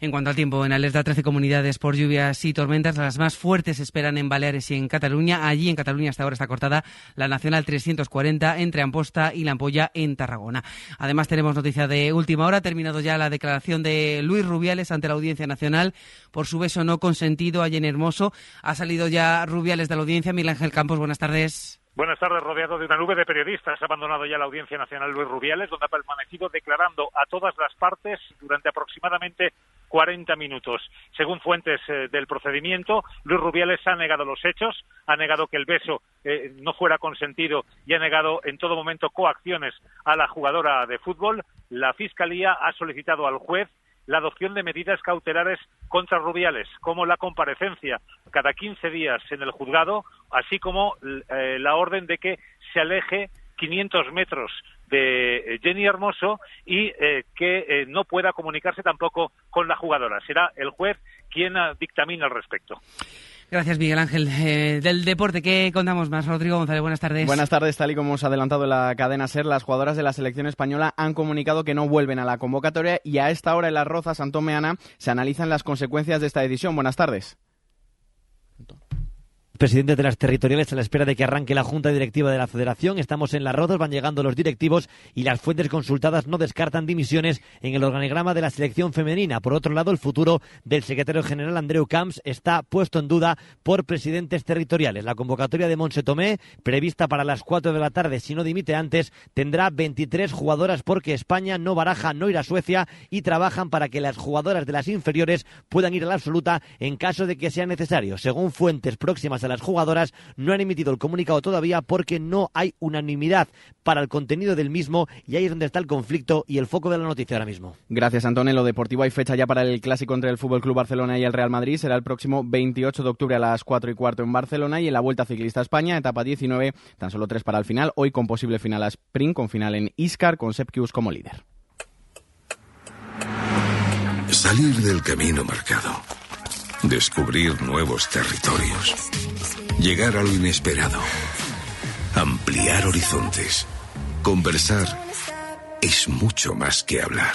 S24: En cuanto al tiempo, en alerta 13 comunidades por lluvias y tormentas, las más fuertes esperan en Baleares y en Cataluña. Allí en Cataluña hasta ahora está cortada la Nacional 340 entre Amposta y La Ampolla en Tarragona. Además tenemos noticia de última hora, terminado ya la declaración de Luis Rubiales ante la Audiencia Nacional por su beso no consentido a Jenny Hermoso. Ha salido ya Rubiales de la audiencia. Miguel Ángel Campos, buenas tardes.
S33: Buenas tardes, rodeado de una nube de periodistas. Ha abandonado ya la Audiencia Nacional Luis Rubiales, donde ha permanecido declarando a todas las partes durante aproximadamente 40 minutos. Según fuentes eh, del procedimiento, Luis Rubiales ha negado los hechos, ha negado que el beso eh, no fuera consentido y ha negado en todo momento coacciones a la jugadora de fútbol. La Fiscalía ha solicitado al juez la adopción de medidas cautelares contra Rubiales, como la comparecencia cada 15 días en el juzgado, así como eh, la orden de que se aleje 500 metros de Jenny Hermoso y eh, que eh, no pueda comunicarse tampoco con la jugadora. Será el juez quien ah, dictamina al respecto.
S24: Gracias, Miguel Ángel. Eh, del deporte, ¿qué contamos más? Rodrigo González, buenas tardes.
S34: Buenas tardes, tal y como hemos adelantado en la cadena SER, las jugadoras de la selección española han comunicado que no vuelven a la convocatoria y a esta hora en Las Rozas, Santomeana, se analizan las consecuencias de esta decisión. Buenas tardes
S35: presidente de las territoriales a la espera de que arranque la junta directiva de la federación. Estamos en las rodas, van llegando los directivos y las fuentes consultadas no descartan dimisiones en el organigrama de la selección femenina. Por otro lado, el futuro del secretario general Andreu Camps está puesto en duda por presidentes territoriales. La convocatoria de Monse Tomé, prevista para las 4 de la tarde, si no dimite antes, tendrá 23 jugadoras porque España no baraja no ir a Suecia y trabajan para que las jugadoras de las inferiores puedan ir a la absoluta en caso de que sea necesario. Según fuentes próximas las jugadoras no han emitido el comunicado todavía porque no hay unanimidad para el contenido del mismo y ahí es donde está el conflicto y el foco de la noticia ahora mismo.
S34: Gracias, Antonio. Lo deportivo hay fecha ya para el clásico entre el Fútbol Club Barcelona y el Real Madrid. Será el próximo 28 de octubre a las 4 y cuarto en Barcelona y en la Vuelta Ciclista España, etapa 19, tan solo tres para el final. Hoy con posible final a sprint, con final en Iscar, con Sepkius como líder.
S36: Salir del camino marcado descubrir nuevos territorios, llegar a lo inesperado, ampliar horizontes, conversar es mucho más que hablar.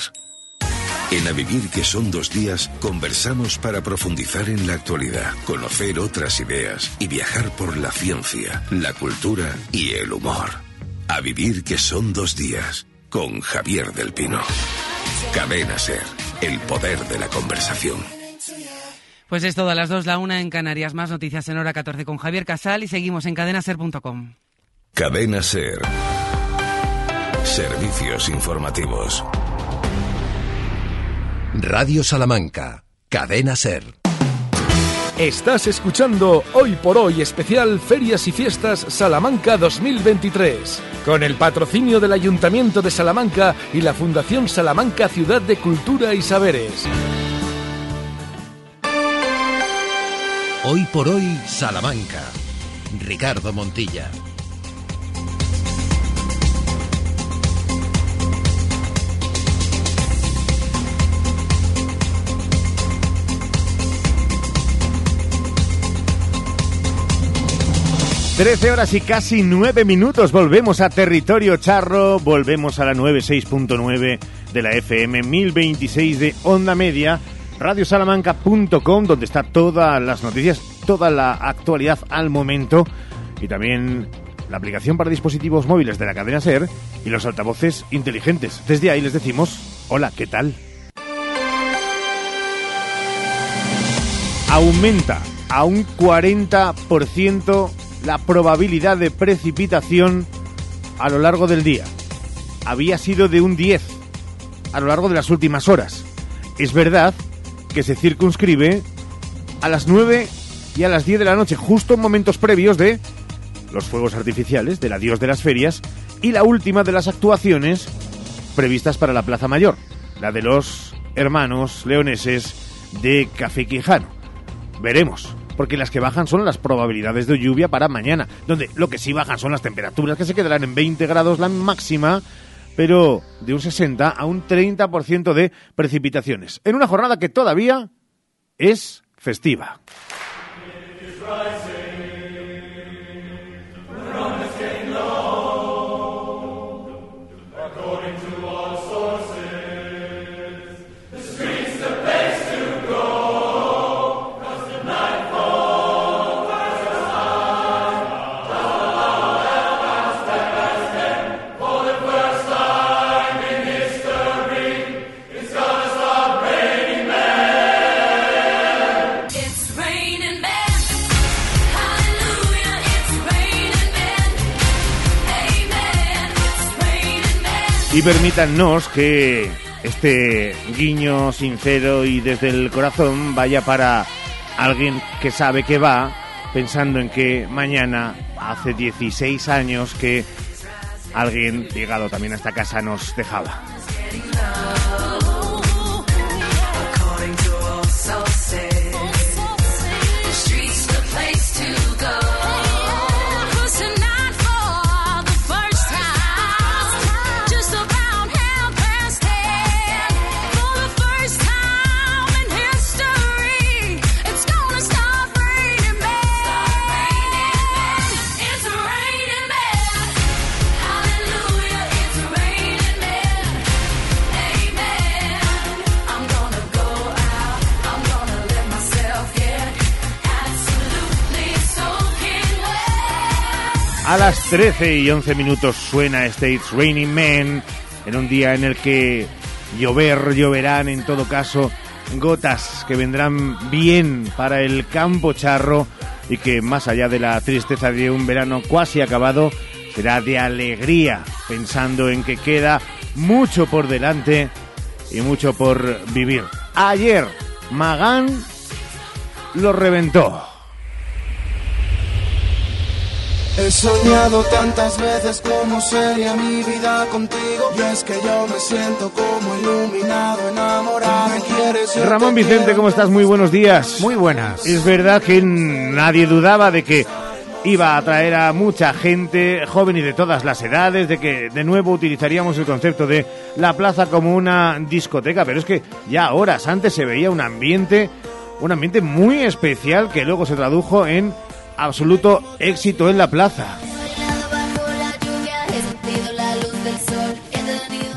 S36: En A Vivir que son dos días, conversamos para profundizar en la actualidad, conocer otras ideas y viajar por la ciencia, la cultura y el humor. A Vivir que son dos días, con Javier del Pino. Cadena Ser, el poder de la conversación.
S24: Pues es todo a las 2, la una en Canarias. Más noticias en hora 14 con Javier Casal y seguimos en cadenaser.com.
S36: Cadena Ser. Servicios informativos.
S1: Radio Salamanca. Cadena Ser.
S2: Estás escuchando Hoy por Hoy especial Ferias y Fiestas Salamanca 2023, con el patrocinio del Ayuntamiento de Salamanca y la Fundación Salamanca Ciudad de Cultura y Saberes.
S1: Hoy por hoy, Salamanca. Ricardo Montilla.
S3: Trece horas y casi nueve minutos. Volvemos a territorio charro. Volvemos a la 96.9 de la FM 1026 de onda media radiosalamanca.com, donde está todas las noticias, toda la actualidad al momento y también la aplicación para dispositivos móviles de la cadena SER y los altavoces inteligentes. Desde ahí les decimos, hola, ¿qué tal? Aumenta a un 40% la probabilidad de precipitación a lo largo del día. Había sido de un 10 a lo largo de las últimas horas. Es verdad que se circunscribe a las 9 y a las 10 de la noche, justo en momentos previos de los fuegos artificiales del adiós de las ferias y la última de las actuaciones previstas para la Plaza Mayor, la de los hermanos leoneses de Café Quijano. Veremos, porque las que bajan son las probabilidades de lluvia para mañana, donde lo que sí bajan son las temperaturas, que se quedarán en 20 grados la máxima, pero de un 60 a un 30% de precipitaciones, en una jornada que todavía es festiva. Y permítannos que este guiño sincero y desde el corazón vaya para alguien que sabe que va, pensando en que mañana, hace 16 años, que alguien llegado también a esta casa nos dejaba. A las 13 y 11 minutos suena States Raining Men en un día en el que llover, lloverán en todo caso gotas que vendrán bien para el campo charro y que más allá de la tristeza de un verano casi acabado, será de alegría pensando en que queda mucho por delante y mucho por vivir. Ayer Magán lo reventó.
S37: He soñado tantas veces cómo sería mi vida contigo. Y es que yo me siento como iluminado, enamorado. Me quieres,
S3: Ramón
S37: te
S3: Vicente. ¿cómo estás? Muy buenos días.
S19: Muy buenas.
S3: Es verdad que nadie dudaba de que iba a atraer a mucha gente joven y de todas las edades, de que de nuevo utilizaríamos el concepto de la plaza como una discoteca, pero es que ya horas antes se veía un ambiente, un ambiente muy especial que luego se tradujo en absoluto éxito en la plaza.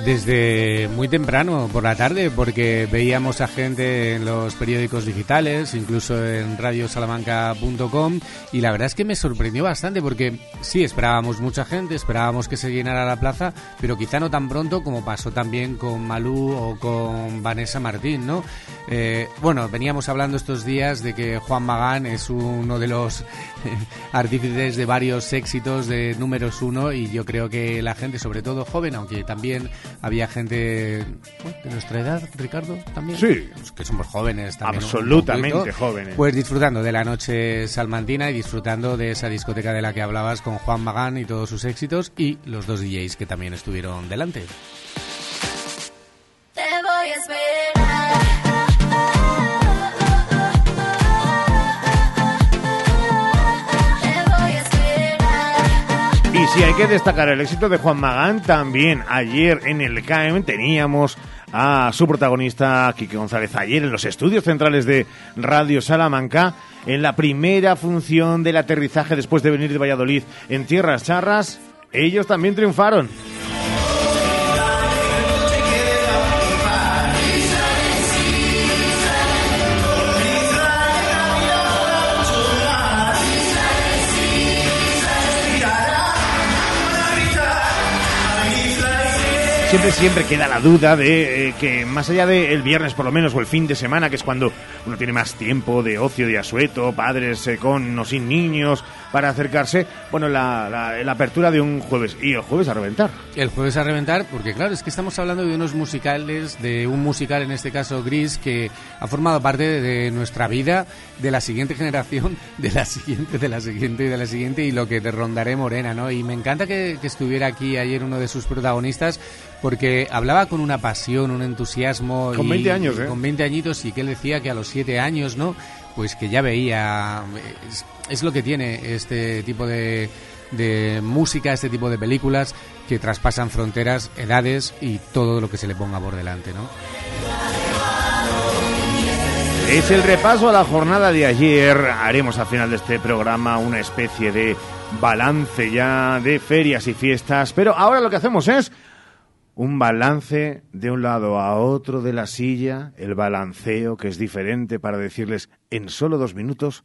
S19: Desde muy temprano por la tarde, porque veíamos a gente en los periódicos digitales, incluso en radiosalamanca.com, y la verdad es que me sorprendió bastante, porque sí, esperábamos mucha gente, esperábamos que se llenara la plaza, pero quizá no tan pronto como pasó también con Malú o con Vanessa Martín, ¿no? Eh, bueno, veníamos hablando estos días de que Juan Magán es uno de los artífices de varios éxitos de números uno, y yo creo que la gente, sobre todo joven, aunque también había gente bueno, de nuestra edad, Ricardo, también.
S3: Sí.
S19: Pues que somos jóvenes también.
S3: Absolutamente
S19: poquito.
S3: jóvenes.
S19: Pues disfrutando de la noche salmantina y disfrutando de esa discoteca de la que hablabas con Juan Magán y todos sus éxitos y los dos DJs que también estuvieron delante.
S3: Si hay que destacar el éxito de Juan Magán, también ayer en el CAEM teníamos a su protagonista, Quique González, ayer en los estudios centrales de Radio Salamanca, en la primera función del aterrizaje después de venir de Valladolid en Tierras Charras, ellos también triunfaron. Siempre, siempre queda la duda de eh, que más allá del viernes por lo menos o el fin de semana, que es cuando uno tiene más tiempo de ocio, de asueto, padres eh, con o sin niños para acercarse, bueno, la, la- la apertura de un jueves y el jueves a reventar.
S19: El jueves a reventar, porque claro, es que estamos hablando de unos musicales, de un musical, en este caso Gris, que ha formado parte de, nuestra vida, de la siguiente generación, de la siguiente, de la siguiente y de la siguiente, y lo que te rondaré Morena, ¿no? Y me encanta que, que estuviera aquí ayer uno de sus protagonistas, porque hablaba con una pasión, un entusiasmo.
S3: Con
S19: y-
S3: 20 años, ¿eh?
S19: Con 20 añitos, y que él decía que a los 7 años, ¿no? Pues que ya veía. Es, lo que tiene este tipo de de música, este tipo de películas que traspasan fronteras, edades y todo lo que se le ponga por delante, ¿no?
S3: Es el repaso a la jornada de ayer. Haremos al final de este programa una especie de balance ya de ferias y fiestas. Pero ahora lo que hacemos es un balance de un lado a otro de la silla, el balanceo que es diferente para decirles en solo dos minutos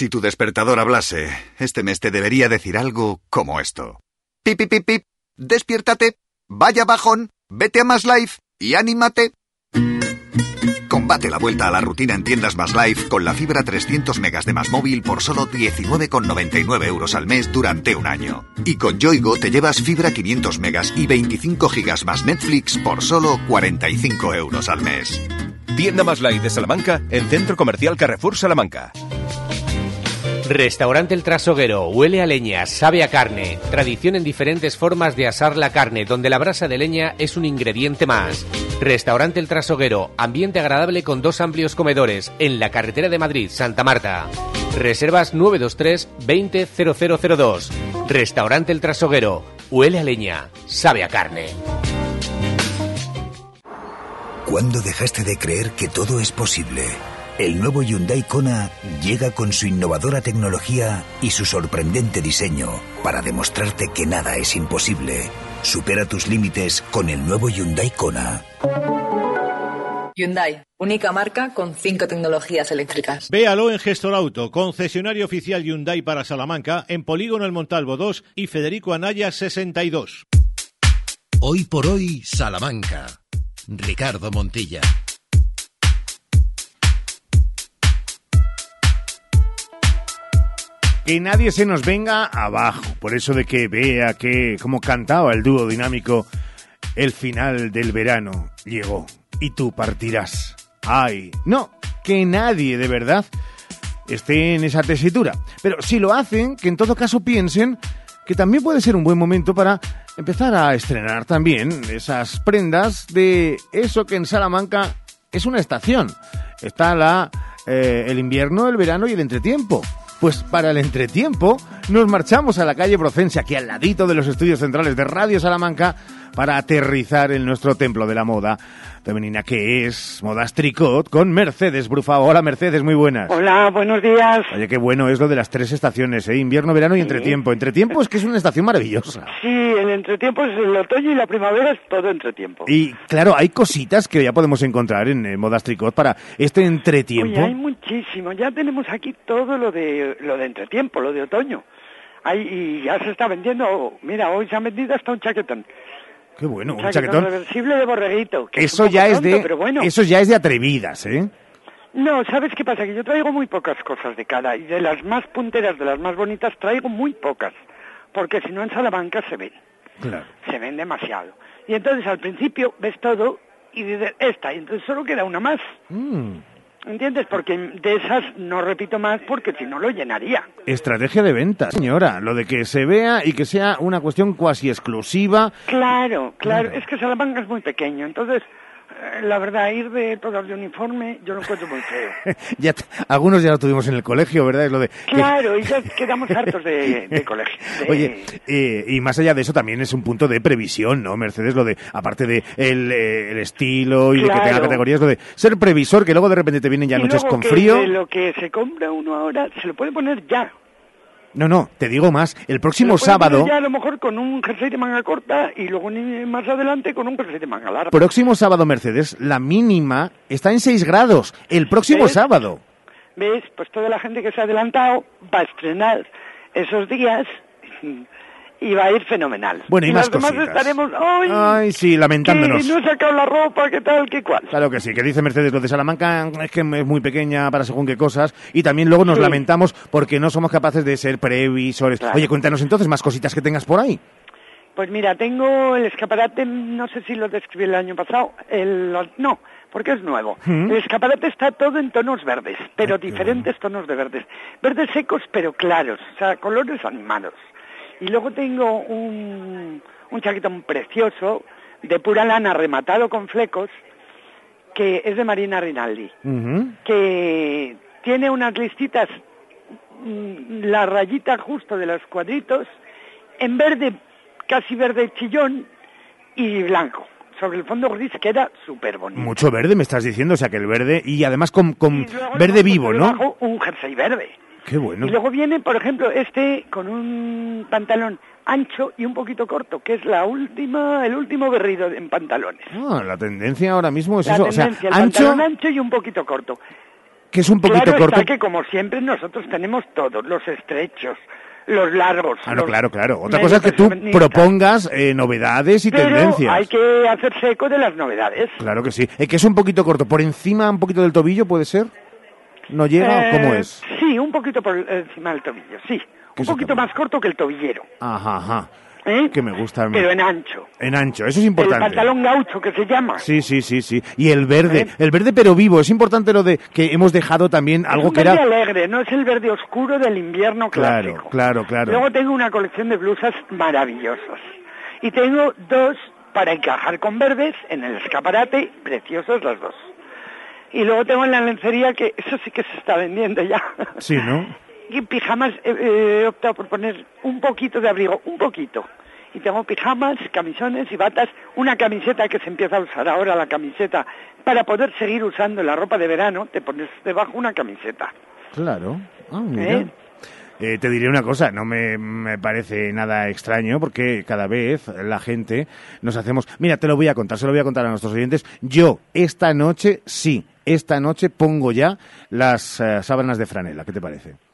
S38: Si tu despertador hablase, este mes te debería decir algo como esto. Pip, pip. Despiértate, vaya bajón, vete a Más Life y anímate. Combate la vuelta a la rutina en tiendas Más Life con la fibra 300 megas de Más Móvil por solo 19,99 euros al mes durante un año. Y con Yoigo te llevas fibra 500 megas y 25 gigas más Netflix por solo 45 euros al mes.
S39: Tienda Más Light de Salamanca en Centro Comercial Carrefour Salamanca.
S40: Restaurante El Trasoguero, huele a leña, sabe a carne. Tradición en diferentes formas de asar la carne, donde la brasa de leña es un ingrediente más. Restaurante El Trasoguero, ambiente agradable con dos amplios comedores, en la carretera de Madrid, Santa Marta. Reservas 923 20 0002. Restaurante El Trasoguero, huele a leña, sabe a carne.
S41: ¿Cuándo dejaste de creer que todo es posible? El nuevo Hyundai Kona llega con su innovadora tecnología y su sorprendente diseño para demostrarte que nada es imposible. Supera tus límites con el nuevo Hyundai Kona.
S42: Hyundai, única marca con cinco tecnologías eléctricas.
S23: Véalo en Gestor Auto, concesionario oficial Hyundai para Salamanca, en Polígono El Montalvo 2 y Federico Anaya 62.
S1: Hoy por hoy, Salamanca. Ricardo Montilla.
S3: Que nadie se nos venga abajo. Por eso de que vea que, como cantaba el dúo dinámico, el final del verano llegó y tú partirás. Ay, no, que nadie de verdad esté en esa tesitura. Pero si lo hacen, que en todo caso piensen que también puede ser un buen momento para empezar a estrenar también esas prendas de eso que en Salamanca es una estación. Está la, eh, el invierno, el verano y el entretiempo. Pues para el entretiempo nos marchamos a la calle Procencia, aquí al ladito de los estudios centrales de Radio Salamanca, para aterrizar en nuestro templo de la moda femenina que es Modas Tricot con Mercedes Brufa. Hola Mercedes, muy buenas.
S43: Hola, buenos días.
S3: Oye, qué bueno es lo de las tres estaciones, ¿eh? invierno, verano y entretiempo. Entretiempo es que es una estación maravillosa.
S43: Sí, el entretiempo es el otoño y la primavera es todo entretiempo.
S3: Y claro, hay cositas que ya podemos encontrar en eh, Modas Tricot para este entretiempo.
S43: Oye, hay muchísimo. Ya tenemos aquí todo lo de lo de entretiempo, lo de otoño. Hay, y ya se está vendiendo. Mira, hoy se han vendido hasta un chaquetón.
S3: Qué bueno,
S43: Un chaquetón, reversible de borreguito. que
S3: Eso ya es
S43: tonto,
S3: de
S43: Pero bueno.
S3: eso ya es de atrevidas, ¿eh?
S43: No, ¿sabes qué pasa? Que yo traigo muy pocas cosas de cada. Y de las más punteras, de las más bonitas, traigo muy pocas. Porque si no en Salamanca se ven.
S3: Claro.
S43: se ven demasiado. Y entonces al principio ves todo y dices, esta, y entonces solo queda una más.
S3: Mm.
S43: ¿Entiendes? Porque de esas no repito más porque si no lo llenaría.
S3: Estrategia de venta, señora. Lo de que se vea y que sea una cuestión cuasi exclusiva.
S43: Claro, claro, es que Salamanca es muy pequeño, entonces la verdad, ir de todas de uniforme yo lo encuentro muy feo.
S3: ya algunos ya lo tuvimos en el colegio, ¿verdad? Es lo de... que-
S43: Claro, y ya quedamos hartos de, de colegio. de-
S3: Oye, eh, y más allá de eso también es un punto de previsión, ¿no? Mercedes, lo de, aparte de el, eh, el estilo y de que tenga
S43: Claro.
S3: categorías, lo de ser previsor, que luego de repente te vienen ya
S43: y
S3: noches
S43: luego
S3: con
S43: que
S3: frío.
S43: de lo que se compra uno ahora se lo puede poner ya.
S3: No, no, te digo más, el próximo sábado,
S43: ya a lo mejor con un jersey de manga corta y luego más adelante con un jersey de manga larga.
S3: próximo sábado, Mercedes, la mínima está en 6 grados, el próximo
S43: ¿Ves?
S3: sábado.
S43: ¿Ves? Pues toda la gente que se ha adelantado va a estrenar esos días y va a ir fenomenal.
S3: Bueno, y más cositas.
S43: estaremos, ¡ay!
S3: Ay, sí, lamentándonos.
S43: que no he sacado la ropa, qué tal, qué cual.
S3: Claro que sí, que dice Mercedes, lo de Salamanca es que es muy pequeña para según qué cosas y también luego nos
S43: Sí.
S3: lamentamos porque no somos capaces de ser previsores. Oye, cuéntanos entonces más cositas que tengas por ahí.
S43: Pues mira, tengo el escaparate, no sé si lo describí el año pasado, el, no, porque es nuevo.
S3: ¿Mm?
S43: El escaparate está todo en tonos verdes, pero diferentes tonos de verdes. Verdes secos pero claros, o sea, colores animados. Y luego tengo un, un chaquetón precioso, de pura lana, rematado con flecos, que es de Marina Rinaldi, que tiene unas listitas, mm, la rayita justo de los cuadritos, en verde, casi verde chillón, y blanco, sobre el fondo gris, que era súper bonito.
S3: Mucho verde me estás diciendo, o sea que el verde y además con, con
S43: Luego
S3: verde vivo, ¿no?
S43: un jersey verde.
S3: Qué bueno.
S43: Y luego viene, por ejemplo, este con un pantalón ancho y un poquito corto, que es la última, el último berrido en pantalones.
S3: Ah, la tendencia ahora mismo es
S43: la
S3: eso, o sea,
S43: el
S3: ancho,
S43: pantalón ancho y un poquito corto.
S3: que es un poquito
S43: claro
S3: corto.
S43: está que como siempre nosotros tenemos todos, los estrechos, los largos.
S3: Ah, no,
S43: los
S3: claro, claro. Otra cosa es que tú propongas eh, novedades y
S43: Pero
S3: tendencias.
S43: hay que hacerse eco de las novedades.
S3: Claro que sí. Es que es un poquito corto. ¿Por encima un poquito del tobillo puede ser? ¿No llega?
S43: Eh,
S3: ¿Cómo es?
S43: Sí, un poquito por encima del tobillo, sí. Un poquito más corto que el tobillero,
S3: Ajá, ajá.
S43: ¿eh?
S3: Que me gusta
S43: pero en ancho.
S3: En ancho, eso es
S43: El
S3: importante.
S43: pantalón gaucho que se llama.
S3: Sí, sí, sí, sí. Y el verde,
S43: ¿Eh?
S3: el verde pero vivo. Es importante lo de que hemos dejado también
S43: Es
S3: algo
S43: un
S3: que
S43: verde
S3: era...
S43: alegre, no es el verde oscuro del invierno
S3: Claro,
S43: clásico.
S3: claro, claro.
S43: Luego tengo una colección de blusas maravillosas. Y tengo dos para encajar con verdes en el escaparate, preciosas las dos. Y luego tengo en la lencería que eso sí que se está vendiendo ya.
S3: Sí, ¿no?
S43: Y pijamas eh, eh, he optado por poner un poquito de abrigo, un poquito. Y tengo pijamas, camisones y batas, una camiseta que se empieza a usar ahora, la camiseta, para poder seguir usando la ropa de verano, te pones debajo una camiseta.
S3: Claro. Ah, mira.
S43: ¿Eh?
S3: Eh, te diré una cosa, no me, me parece nada extraño porque cada vez la gente nos hacemos... Mira, te lo voy a contar, se lo voy a contar a nuestros oyentes. Yo esta noche, sí, esta noche pongo ya las eh, sábanas de franela. ¿Qué te parece?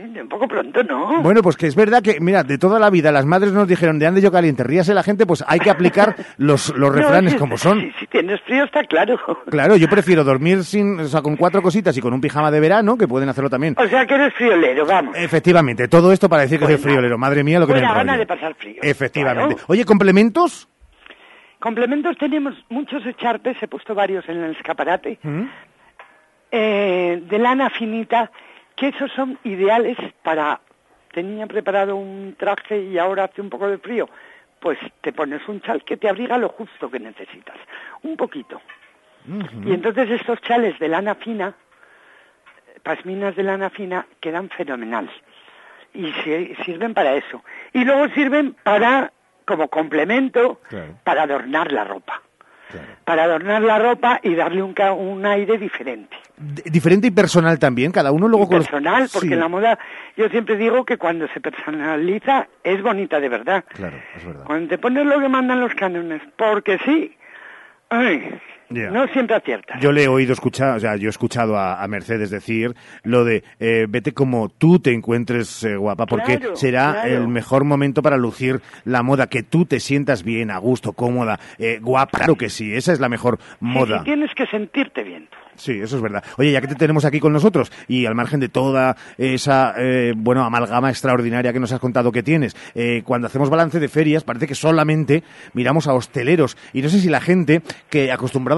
S43: Mm, Un poco pronto, ¿no?
S3: Bueno, pues que es verdad que, mira, de toda la vida las madres nos dijeron de ande yo caliente, ríase la gente, pues hay que aplicar los, los
S43: No,
S3: refranes
S43: si-
S3: como son.
S43: Si, si tienes frío está claro.
S3: Claro, yo prefiero dormir sin, o sea, con cuatro cositas y con un pijama de verano, que pueden hacerlo también.
S43: O sea que eres friolero, vamos.
S3: Efectivamente, todo esto para decir que soy friolero. Madre mía, lo que me
S43: gana de pasar frío.
S3: Efectivamente.
S43: Claro.
S3: Oye, ¿complementos?
S43: Complementos tenemos muchos echarpes, he puesto varios en el escaparate,
S3: ¿Mm?
S43: eh, de lana finita, que esos son ideales para... Tenía preparado un traje y ahora hace un poco de frío. Pues te pones un chal que te abriga lo justo que necesitas. Un poquito. Y entonces estos chales de lana fina, pasminas de lana fina, quedan fenomenal. Y sirven para eso. Y luego sirven para, como complemento, para adornar la ropa. Para adornar la ropa y darle un, ca- un aire diferente.
S3: D- Diferente y personal también, cada uno luego con los-
S43: Personal, porque
S3: Sí,
S43: la moda, yo siempre digo que cuando se personaliza es bonita de verdad.
S3: Claro, es verdad.
S43: Cuando te pones lo que mandan los cánones, porque sí, ay, No siempre aciertas.
S3: Yo le he oído escuchar, o sea, yo he escuchado a, a Mercedes decir lo de eh, vete como tú te encuentres eh, guapa, porque
S43: Claro,
S3: será
S43: claro.
S3: el mejor momento para lucir la moda, que tú te sientas bien, a gusto, cómoda, eh, guapa. Claro que sí, esa es la mejor moda.
S43: sí, tienes que sentirte bien.
S3: Sí, eso es verdad. Oye, ya que te tenemos aquí con nosotros y al margen de toda esa, eh, bueno, amalgama extraordinaria que nos has contado que tienes, eh, cuando hacemos balance de ferias parece que solamente miramos a hosteleros y no sé si la gente que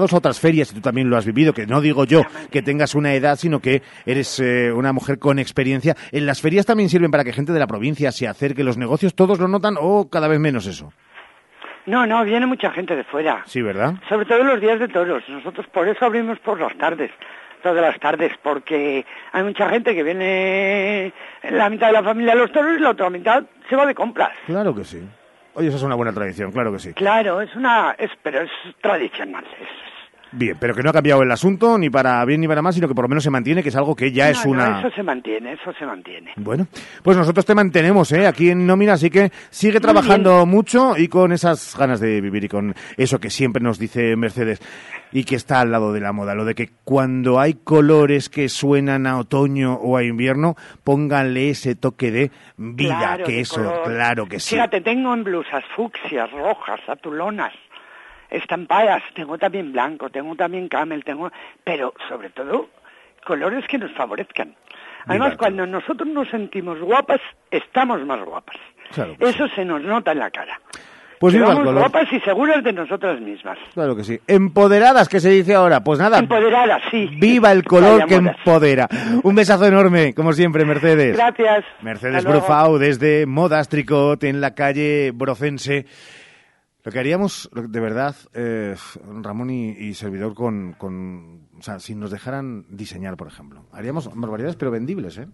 S3: acostumbrados a otras ferias, y tú también lo has vivido, que no digo yo que tengas una edad, sino que eres eh, una mujer con experiencia, en las ferias también sirven para que gente de la provincia se acerque, los negocios todos lo notan o cada vez menos eso.
S43: No, no, viene mucha gente de fuera.
S3: Sí, ¿verdad?
S43: Sobre todo los días de toros. Nosotros por eso abrimos por las tardes, todas las tardes, porque hay mucha gente que viene la mitad de la familia a los toros y la otra mitad se va de compras.
S3: Claro que sí. Oye, esa es una buena tradición, claro que sí.
S43: Claro, es una, es, pero es tradicional. es-
S3: Bien, pero que no ha cambiado el asunto ni para bien ni para mal, sino que por lo menos se mantiene, que es algo que ya
S43: No,
S3: es
S43: no,
S3: una...
S43: eso se mantiene, eso se mantiene.
S3: Bueno, pues nosotros te mantenemos ¿eh? aquí en nómina, así que sigue trabajando mucho y con esas ganas de vivir y con eso que siempre nos dice Mercedes y que está al lado de la moda, lo de que cuando hay colores que suenan a otoño o a invierno, pónganle ese toque de vida,
S43: Claro,
S3: que
S43: de
S3: eso,
S43: color.
S3: claro que sí.
S43: Fíjate, tengo en blusas fucsias, rojas, atulonas, estampadas, tengo también blanco, tengo también camel, tengo, pero sobre todo colores que nos favorezcan. Además, cuando nosotros nos sentimos guapas, estamos más guapas.
S3: Claro,
S43: Eso se nos nota en la cara.
S3: Pues
S43: Que
S3: viva el
S43: vamos
S3: color.
S43: guapas y seguras de nosotras mismas.
S3: Claro que sí. Empoderadas, que se dice ahora. Pues nada.
S43: Empoderadas, sí.
S3: Viva el color
S43: Vaya
S3: que empodera. Un besazo enorme, como siempre, Mercedes.
S43: Gracias.
S3: Mercedes. Brufau desde Modas Tricot en la calle Brocense. Lo que haríamos, de verdad, eh, Ramón y, y servidor, con, con. O sea, si nos dejaran diseñar, por ejemplo. Haríamos barbaridades, pero vendibles, ¿eh?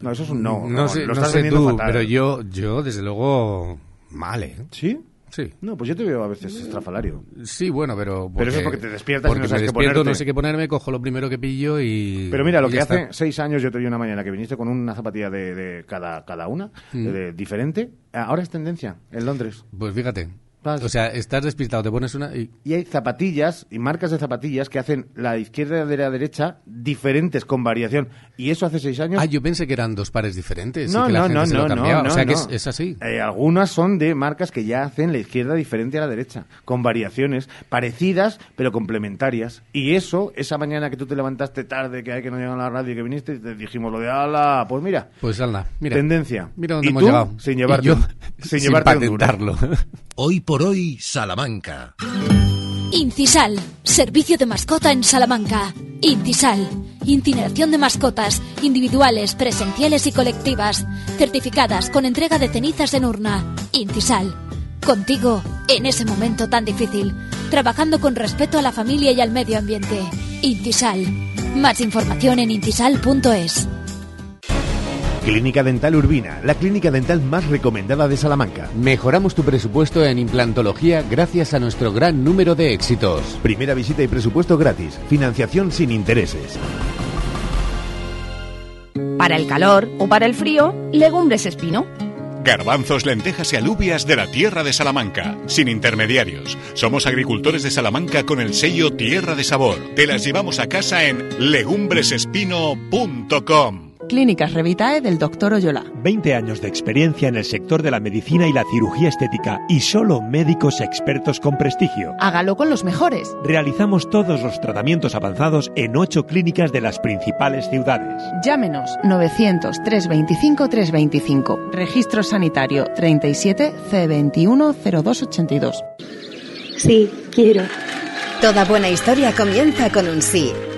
S3: No, eso es un no.
S19: No sé,
S3: lo
S19: no
S3: estás
S19: sé tú,
S3: fatal.
S19: pero yo, yo, desde luego, mal, ¿eh?
S3: ¿Sí?
S19: Sí.
S3: No, pues yo te veo a veces estrafalario.
S19: Sí, bueno, pero...
S3: Pero eso es porque te despiertas y
S19: porque
S3: no sabes
S19: me
S3: qué
S19: despierto,
S3: ponerte.
S19: no sé qué ponerme, cojo lo primero que pillo y...
S3: Pero mira, lo
S19: y
S3: que hace
S19: está.
S3: seis años yo te vi una mañana que viniste con una zapatilla de, de cada, cada una,
S19: Mm.
S3: de- diferente. Ahora es tendencia en Londres.
S19: Pues fíjate. O sea, estás despistado, te pones una y...
S3: Y hay zapatillas y marcas de zapatillas que hacen la izquierda de la derecha diferentes con variación. Y eso hace seis años.
S19: Ah, yo pensé que eran dos pares diferentes. y
S3: no,
S19: que la
S3: no,
S19: gente
S3: no,
S19: se lo
S3: no,
S19: cambiaba.
S3: no,
S19: O sea, que
S3: no.
S19: es, es así.
S3: Eh, algunas son de marcas que ya hacen la izquierda diferente a la derecha, con variaciones parecidas pero complementarias. Y eso, esa mañana que tú te levantaste tarde, que hay que no llegar a la radio y que viniste, te dijimos lo de ala, pues mira.
S19: Pues anda, mira.
S3: Tendencia.
S19: Mira dónde
S3: y
S19: hemos
S3: tú,
S19: llegado.
S3: sin
S19: Y
S3: llevarte,
S19: yo,
S3: sin
S19: sin
S3: llevarte
S19: patentarlo.
S1: Hoy por hoy, Salamanca.
S44: Incisal, servicio de mascota en Salamanca. Incisal, incineración de mascotas, individuales, presenciales y colectivas, certificadas con entrega de cenizas en urna. Incisal, contigo en ese momento tan difícil, trabajando con respeto a la familia y al medio ambiente. Incisal, más información en incisal.es.
S3: Clínica Dental Urbina, la clínica dental más recomendada de Salamanca.
S40: Mejoramos tu presupuesto en implantología gracias a nuestro gran número de éxitos.
S3: Primera visita y presupuesto gratis. Financiación sin intereses.
S45: Para el calor o para el frío, legumbres espino.
S46: Garbanzos, lentejas y alubias de la tierra de Salamanca, sin intermediarios. Somos agricultores de Salamanca con el sello Tierra de Sabor. Te las llevamos a casa en legumbresespino.com.
S47: Clínicas Revitae del Dr. Oyola.
S48: 20 años de experiencia en el sector de la medicina y la cirugía estética y solo médicos expertos con prestigio.
S47: Hágalo con los mejores.
S48: Realizamos todos los tratamientos avanzados en ocho clínicas de las principales ciudades.
S47: Llámenos 900 325 325. Registro sanitario 37 C21 0282.
S20: Sí, quiero. Toda buena historia comienza con un sí.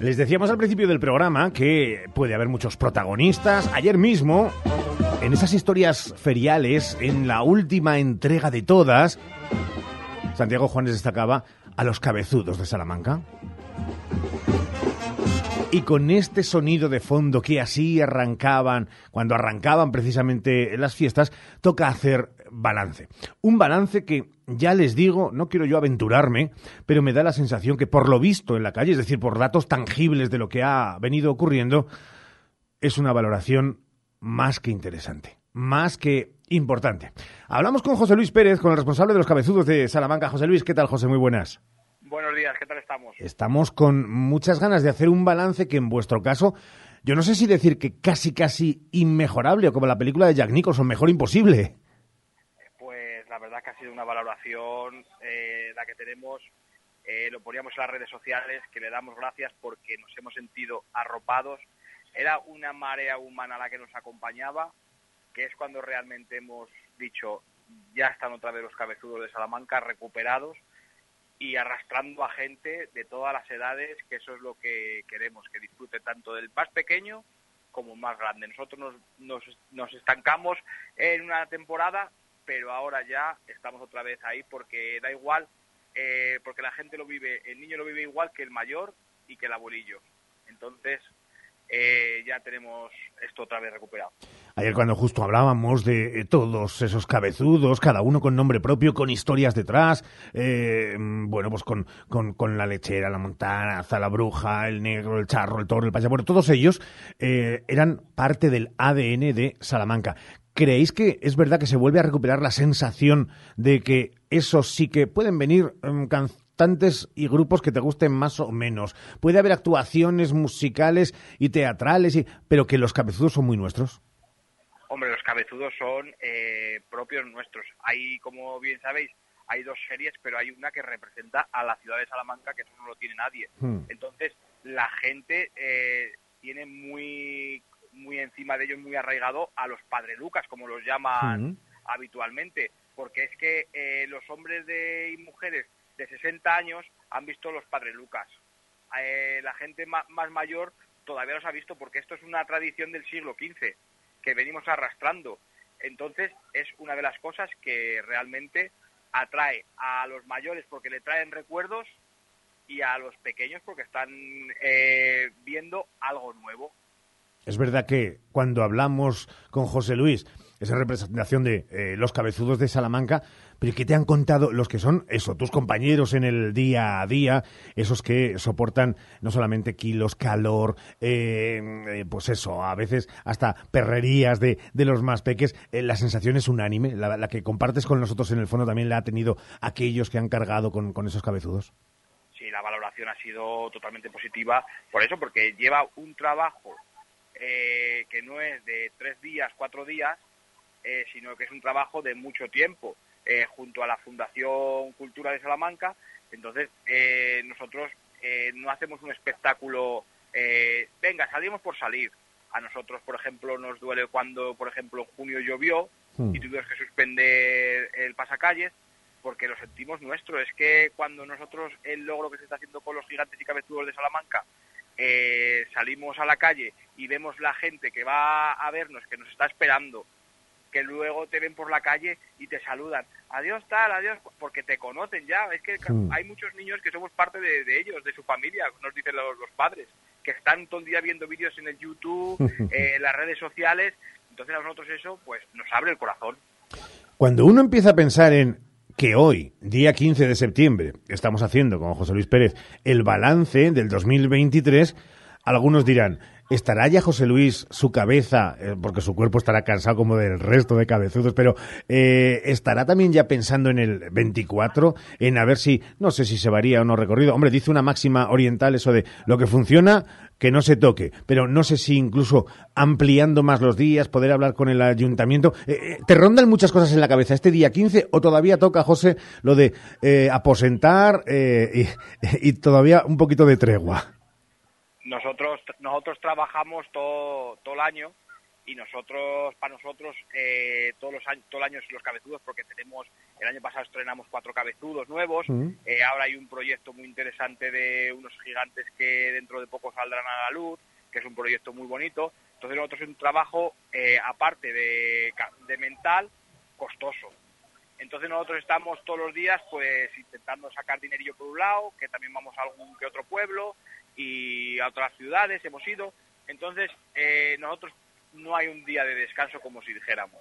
S3: Les decíamos al principio del programa que puede haber muchos protagonistas. Ayer mismo, en esas historias feriales, en la última entrega de todas, Santiago Juanes destacaba a los cabezudos de Salamanca. Y con este sonido de fondo que así arrancaban, cuando arrancaban precisamente las fiestas, toca hacer balance. Un balance que, ya les digo, no quiero yo aventurarme, pero me da la sensación que por lo visto en la calle, es decir, por datos tangibles de lo que ha venido ocurriendo, es una valoración más que interesante, más que importante. Hablamos con José Luis Pérez, con el responsable de los cabezudos de Salamanca. José Luis, ¿qué tal, José? Muy buenas.
S49: Buenos días, ¿qué tal estamos?
S3: Estamos con muchas ganas de hacer un balance que en vuestro caso, yo no sé si decir que casi casi inmejorable o como la película de Jack Nicholson, mejor imposible.
S49: Que ha sido una valoración eh, la que tenemos. eh, lo poníamos en las redes sociales, que le damos gracias porque nos hemos sentido arropados. Era una marea humana la que nos acompañaba, que es cuando realmente hemos dicho, ya están otra vez los cabezudos de Salamanca recuperados y arrastrando a gente de todas las edades, que eso es lo que queremos, que disfrute tanto del más pequeño como más grande. Nosotros nos, nos, nos estancamos en una temporada, pero ahora ya estamos otra vez ahí porque da igual, eh, porque la gente lo vive, el niño lo vive igual que el mayor y que el abuelillo. Entonces, eh, ya tenemos esto otra vez recuperado.
S3: Ayer cuando justo hablábamos de eh, todos esos cabezudos, cada uno con nombre propio, con historias detrás, eh, bueno, pues con, con, con la lechera, la montana, la bruja, el negro, el charro, el toro, el payaso, bueno, todos ellos eh, eran parte del ADN de Salamanca. ¿Creéis que es verdad que se vuelve a recuperar la sensación de que esos sí que pueden venir mm, cantantes y grupos que te gusten más o menos? Puede haber actuaciones musicales y teatrales, y, pero que los cabezudos son muy nuestros.
S49: Hombre, los cabezudos son eh, propios nuestros. Hay, como bien sabéis, hay dos series, pero hay una que representa a la ciudad de Salamanca, que eso no lo tiene nadie.
S50: Hmm.
S49: Entonces, la gente eh, tiene muy, muy encima de ellos, muy arraigado a los padre Lucas, como los llaman habitualmente, porque es que eh, los hombres de, y mujeres de 60 años han visto los padre Lucas. Eh, la gente ma- más mayor todavía los ha visto porque esto es una tradición del siglo XV que venimos arrastrando. Entonces es una de las cosas que realmente atrae a los mayores porque le traen recuerdos y a los pequeños porque están eh, viendo algo nuevo.
S3: Es verdad que cuando hablamos con José Luis, esa representación de eh, los cabezudos de Salamanca, pero ¿qué te han contado los que son, eso, tus compañeros en el día a día, esos que soportan no solamente kilos, calor, eh, eh, pues eso, a veces hasta perrerías de, de los más peques, eh, la sensación es unánime, la, la que compartes con nosotros en el fondo también la ha tenido aquellos que han cargado con, con esos cabezudos.
S49: Sí, la valoración ha sido totalmente positiva por eso, porque lleva un trabajo eh, que no es de tres días, cuatro días, eh, sino que es un trabajo de mucho tiempo, eh, junto a la Fundación Cultura de Salamanca. Entonces, eh, nosotros eh, no hacemos un espectáculo, eh, venga, salimos por salir. A nosotros, por ejemplo, nos duele cuando, por ejemplo, en junio llovió y tuvimos que suspender el pasacalles porque lo sentimos nuestro. Es que cuando nosotros el logro que se está haciendo con los gigantes y cabezudos de Salamanca, eh, salimos a la calle y vemos la gente que va a vernos, que nos está esperando, que luego te ven por la calle y te saludan. Adiós tal, adiós, porque te conocen ya. Es que hay muchos niños que somos parte de, de ellos, de su familia, nos dicen los, los padres, que están todo el día viendo vídeos en el YouTube, eh, en las redes sociales. Entonces a nosotros eso pues nos abre el corazón.
S3: Cuando uno empieza a pensar en que hoy, día 15 de septiembre, estamos haciendo con José Luis Pérez el balance del 2023, algunos dirán, ¿estará ya José Luis su cabeza, eh, porque su cuerpo estará cansado como del resto de cabezudos, pero eh, estará también ya pensando en el 24, en a ver si, no sé si se varía o no recorrido? Hombre, dice una máxima oriental eso de lo que funciona, que no se toque, pero no sé si incluso ampliando más los días, poder hablar con el ayuntamiento. Eh, eh, ¿Te rondan muchas cosas en la cabeza este día 15 o todavía toca, José, lo de eh, aposentar y todavía un poquito de tregua?
S49: Nosotros nosotros trabajamos todo, todo el año y nosotros para nosotros eh, todos los años todo el año los cabezudos porque tenemos el año pasado estrenamos cuatro cabezudos nuevos.
S50: Mm.
S49: eh, ahora hay un proyecto muy interesante de unos gigantes que dentro de poco saldrán a la luz que es un proyecto muy bonito. Entonces nosotros es un trabajo eh, aparte de, de mental costoso. Entonces nosotros estamos todos los días pues intentando sacar dinerillo por un lado, que también vamos a algún que otro pueblo y a otras ciudades hemos ido. Entonces eh, nosotros no hay un día de descanso como si dijéramos.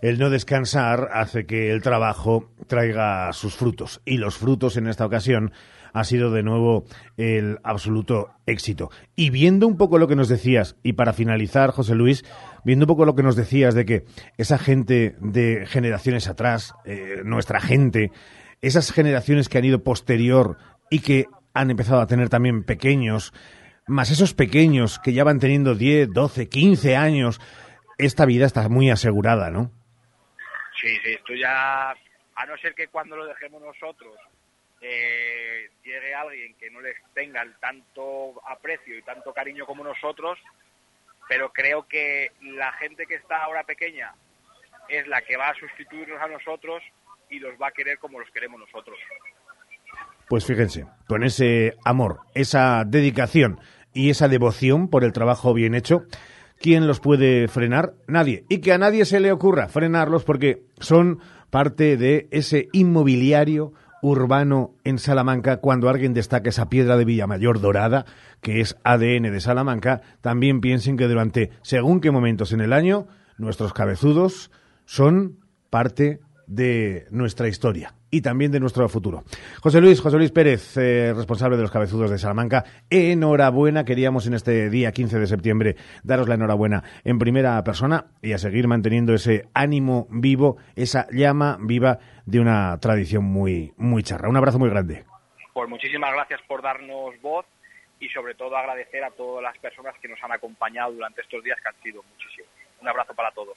S3: El no descansar hace que el trabajo traiga sus frutos y los frutos en esta ocasión ha sido de nuevo el absoluto éxito. Y viendo un poco lo que nos decías, y para finalizar, José Luis, viendo un poco lo que nos decías de que esa gente de generaciones atrás, eh, nuestra gente, esas generaciones que han ido posterior y que han empezado a tener también pequeños, más esos pequeños que ya van teniendo 10, 12, 15 años, esta vida está muy asegurada, ¿no?
S49: Sí, sí, esto ya, a no ser que cuando lo dejemos nosotros eh, llegue alguien que no les tenga el tanto aprecio y tanto cariño como nosotros, pero creo que la gente que está ahora pequeña es la que va a sustituirnos a nosotros y los va a querer como los queremos nosotros.
S3: Pues fíjense, con ese amor, esa dedicación y esa devoción por el trabajo bien hecho, ¿quién los puede frenar? Nadie. Y que a nadie se le ocurra frenarlos porque son parte de ese inmobiliario urbano en Salamanca, cuando alguien destaca esa piedra de Villamayor dorada, que es ADN de Salamanca, también piensen que durante según qué momentos en el año, nuestros cabezudos son parte de nuestra historia y también de nuestro futuro. José Luis, José Luis Pérez, eh, responsable de los cabezudos de Salamanca, enhorabuena. Queríamos en este día 15 de septiembre daros la enhorabuena en primera persona y a seguir manteniendo ese ánimo vivo, esa llama viva de una tradición muy, muy charra. Un abrazo muy grande.
S49: Pues muchísimas gracias por darnos voz y sobre todo agradecer a todas las personas que nos han acompañado durante estos días que han sido muchísimos. Un abrazo para todos.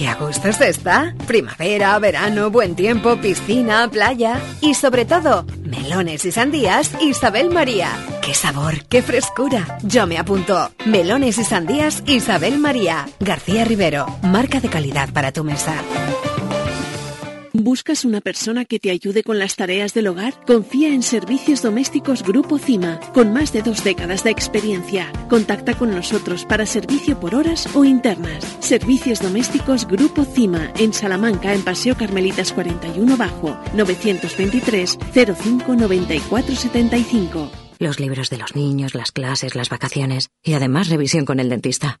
S20: ¡Qué a gusto se está! Primavera, verano, buen tiempo, piscina, playa y sobre todo, melones y sandías Isabel María. ¡Qué sabor, qué frescura! Yo me apunto. Melones y sandías Isabel María. García Rivero, marca de calidad para tu mesa.
S51: ¿Buscas una persona que te ayude con las tareas del hogar? Confía en Servicios Domésticos Grupo CIMA, con más de dos décadas de experiencia. Contacta con nosotros para servicio por horas o internas. Servicios Domésticos Grupo CIMA, en Salamanca, en Paseo Carmelitas 41 Bajo, 923 05 94 75.
S20: Los libros de los niños, las clases, las vacaciones y además revisión con el dentista.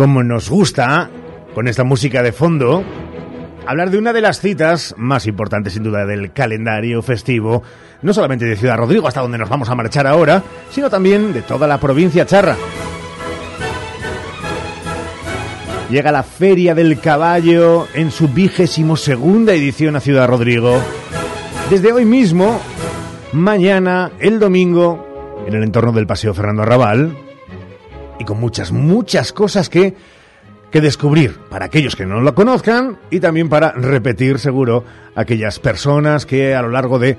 S3: Como nos gusta, con esta música de fondo, hablar de una de las citas más importantes sin duda del calendario festivo, no solamente de Ciudad Rodrigo, hasta donde nos vamos a marchar ahora, sino también de toda la provincia charra. Llega la Feria del Caballo en su vigésimo segunda edición a Ciudad Rodrigo. Desde hoy mismo, mañana, el domingo, en el entorno del Paseo Fernando Arrabal, y con muchas, muchas cosas que, que descubrir para aquellos que no lo conozcan y también para repetir seguro aquellas personas que a lo largo de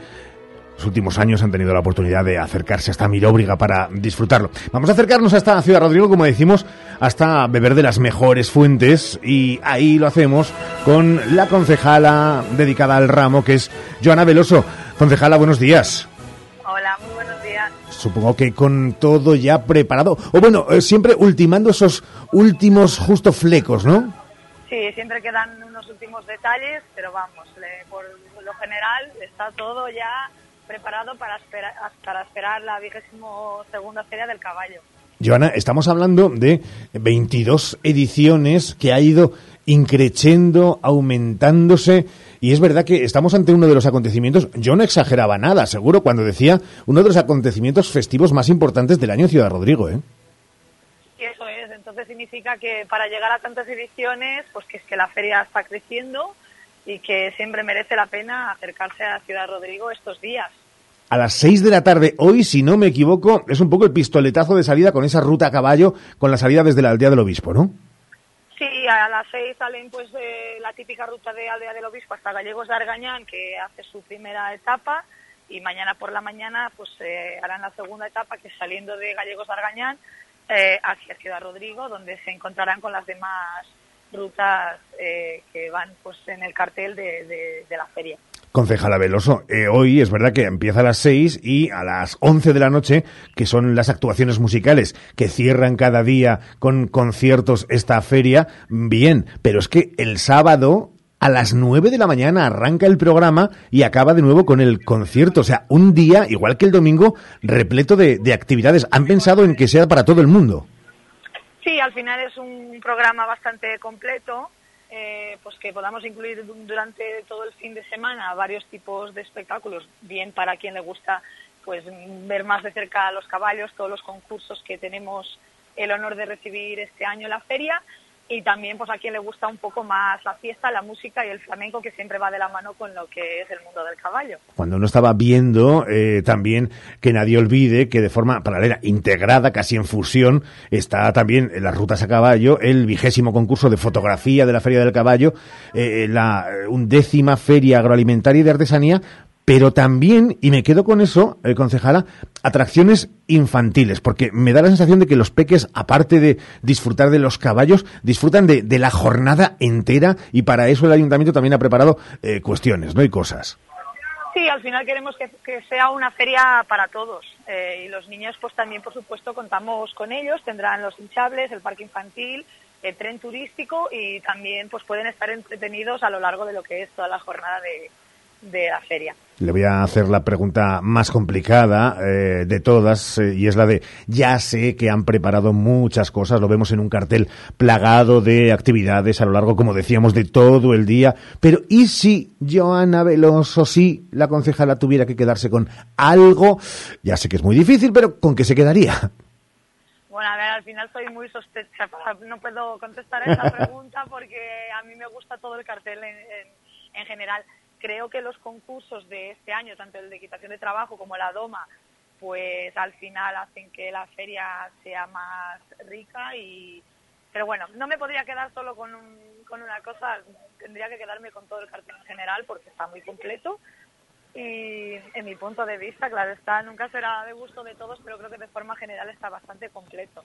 S3: los últimos años han tenido la oportunidad de acercarse hasta Miróbriga para disfrutarlo. Vamos a acercarnos hasta Ciudad Rodrigo, como decimos, hasta beber de las mejores fuentes y ahí lo hacemos con la concejala dedicada al ramo que es Joana Veloso. Concejala, buenos días. Supongo que con todo ya preparado. O bueno, eh, siempre ultimando esos últimos justo flecos, ¿no?
S52: Sí, siempre quedan unos últimos detalles, pero vamos, le- por lo general está todo ya preparado para esperar, para esperar la vigésimo segunda feria del caballo.
S3: Joana, estamos hablando de 22 ediciones que ha ido increciendo, aumentándose. Y es verdad que estamos ante uno de los acontecimientos, yo no exageraba nada, seguro, cuando decía uno de los acontecimientos festivos más importantes del año en Ciudad Rodrigo, ¿eh?
S52: Eso es, entonces significa que para llegar a tantas ediciones, pues que es que la feria está creciendo y que siempre merece la pena acercarse a Ciudad Rodrigo estos días.
S3: A las 6 de la tarde, hoy, si no me equivoco, es un poco el pistoletazo de salida con esa ruta a caballo, con la salida desde la aldea del obispo, ¿no?
S52: Sí, a las seis salen pues la típica ruta de Aldea del Obispo hasta Gallegos de Argañán, que hace su primera etapa, y mañana por la mañana pues eh, harán la segunda etapa, que saliendo de Gallegos de Argañán eh, hacia Ciudad Rodrigo, donde se encontrarán con las demás rutas eh, que van pues en el cartel de la feria.
S3: Concejala Veloso, eh, hoy es verdad que empieza a las 6 y a las 11 de la noche, que son las actuaciones musicales que cierran cada día con conciertos esta feria, bien, pero es que el sábado a las 9 de la mañana arranca el programa y acaba de nuevo con el concierto, o sea, un día, igual que el domingo, repleto de, de actividades. Han pensado en que sea para todo el mundo.
S52: Sí, al final es un programa bastante completo, eh, pues que podamos incluir du- durante todo el fin de semana varios tipos de espectáculos, bien para quien le gusta pues ver más de cerca a los caballos, todos los concursos que tenemos el honor de recibir este año en la feria y también pues a quien le gusta un poco más la fiesta, la música y el flamenco que siempre va de la mano con lo que es el mundo del caballo.
S3: Cuando uno estaba viendo eh, también que nadie olvide que de forma paralela, integrada, casi en fusión, está también en las rutas a caballo, el vigésimo concurso de fotografía de la Feria del Caballo, eh, la undécima Feria Agroalimentaria y de Artesanía, pero también, y me quedo con eso, eh, concejala, atracciones infantiles, porque me da la sensación de que los peques, aparte de disfrutar de los caballos, disfrutan de, la jornada entera y para eso el ayuntamiento también ha preparado eh, cuestiones, ¿no? Y cosas.
S52: Sí, al final queremos que, sea una feria para todos eh, y los niños pues también por supuesto contamos con ellos, tendrán los hinchables, el parque infantil, el tren turístico y también pues pueden estar entretenidos a lo largo de lo que es toda la jornada de la feria.
S3: Le voy a hacer la pregunta más complicada eh, de todas eh, y es la de, ya sé que han preparado muchas cosas, lo vemos en un cartel plagado de actividades a lo largo, como decíamos, de todo el día, pero ¿y si Joana Veloso, si la concejala tuviera que quedarse con algo? Ya sé que es muy difícil, pero ¿con qué se quedaría?
S52: Bueno, a ver, al final soy muy sospechosa, no puedo contestar esa pregunta porque a mí me gusta todo el cartel en, en, en general. Creo que los concursos de este año, tanto el de equitación de trabajo como la doma, pues al final hacen que la feria sea más rica y pero bueno, no me podría quedar solo con, un, con una cosa, tendría que quedarme con todo el cartel en general porque está muy completo y en mi punto de vista, claro está, nunca será de gusto de todos, pero creo que de forma general está bastante completo.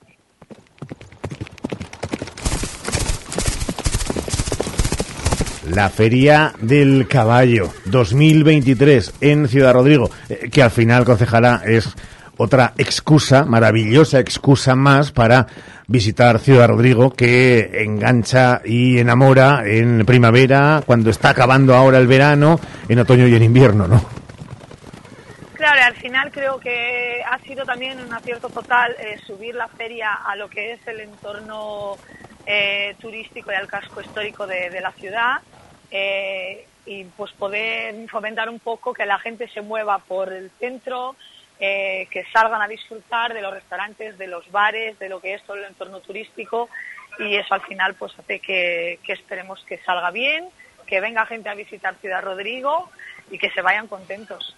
S3: La Feria del Caballo 2023 en Ciudad Rodrigo, eh, que al final, concejala, es otra excusa, maravillosa excusa más para visitar Ciudad Rodrigo que engancha y enamora en primavera, cuando está acabando ahora el verano, en otoño y en invierno, ¿no?
S52: Claro, al final creo que ha sido también un acierto total eh, subir la feria a lo que es el entorno eh, turístico y al casco histórico de, la ciudad eh, y pues poder fomentar un poco que la gente se mueva por el centro, eh, que salgan a disfrutar de los restaurantes, de los bares, de lo que es todo el entorno turístico y eso al final pues hace que esperemos que salga bien, que venga gente a visitar Ciudad Rodrigo y que se vayan contentos.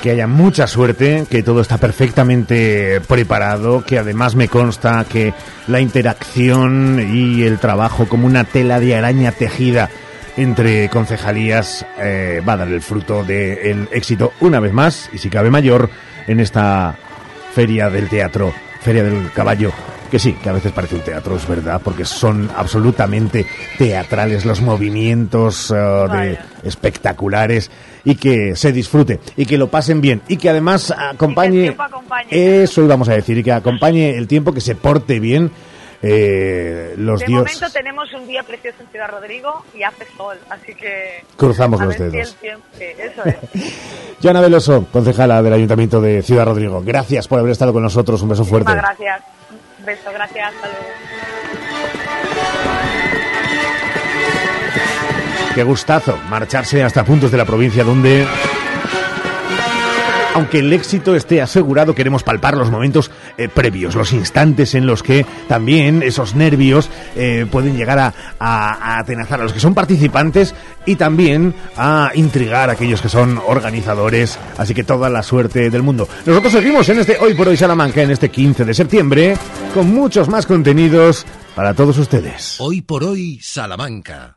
S3: Que haya mucha suerte, que todo está perfectamente preparado, que además me consta que la interacción y el trabajo como una tela de araña tejida entre concejalías eh, va a dar el fruto del éxito una vez más, y si cabe mayor, en esta feria del teatro, feria del caballo, que sí, que a veces parece un teatro, es verdad, porque son absolutamente teatrales los movimientos uh, de espectaculares y que se disfrute y que lo pasen bien y que además acompañe,
S52: acompañe.
S3: eso íbamos a decir y que acompañe el tiempo que se porte bien eh, los
S52: de
S3: dioses.
S52: momento tenemos un día precioso en Ciudad Rodrigo y hace sol, así que...
S3: Cruzamos
S52: a
S3: los
S52: ver si
S3: dedos.
S52: el tiempo- eso es.
S3: Joana Veloso, concejala del Ayuntamiento de Ciudad Rodrigo. Gracias por haber estado con nosotros. Un beso fuerte.
S52: Muchísimas gracias. Un beso, gracias. Hasta luego.
S3: Qué gustazo marcharse hasta puntos de la provincia donde, aunque el éxito esté asegurado, queremos palpar los momentos eh, previos, los instantes en los que también esos nervios eh, pueden llegar a, a- a atenazar a los que son participantes y también a intrigar a aquellos que son organizadores. Así que toda la suerte del mundo. Nosotros seguimos en este Hoy por Hoy Salamanca, en este 15 de septiembre, con muchos más contenidos para todos ustedes.
S1: Hoy por hoy, Salamanca.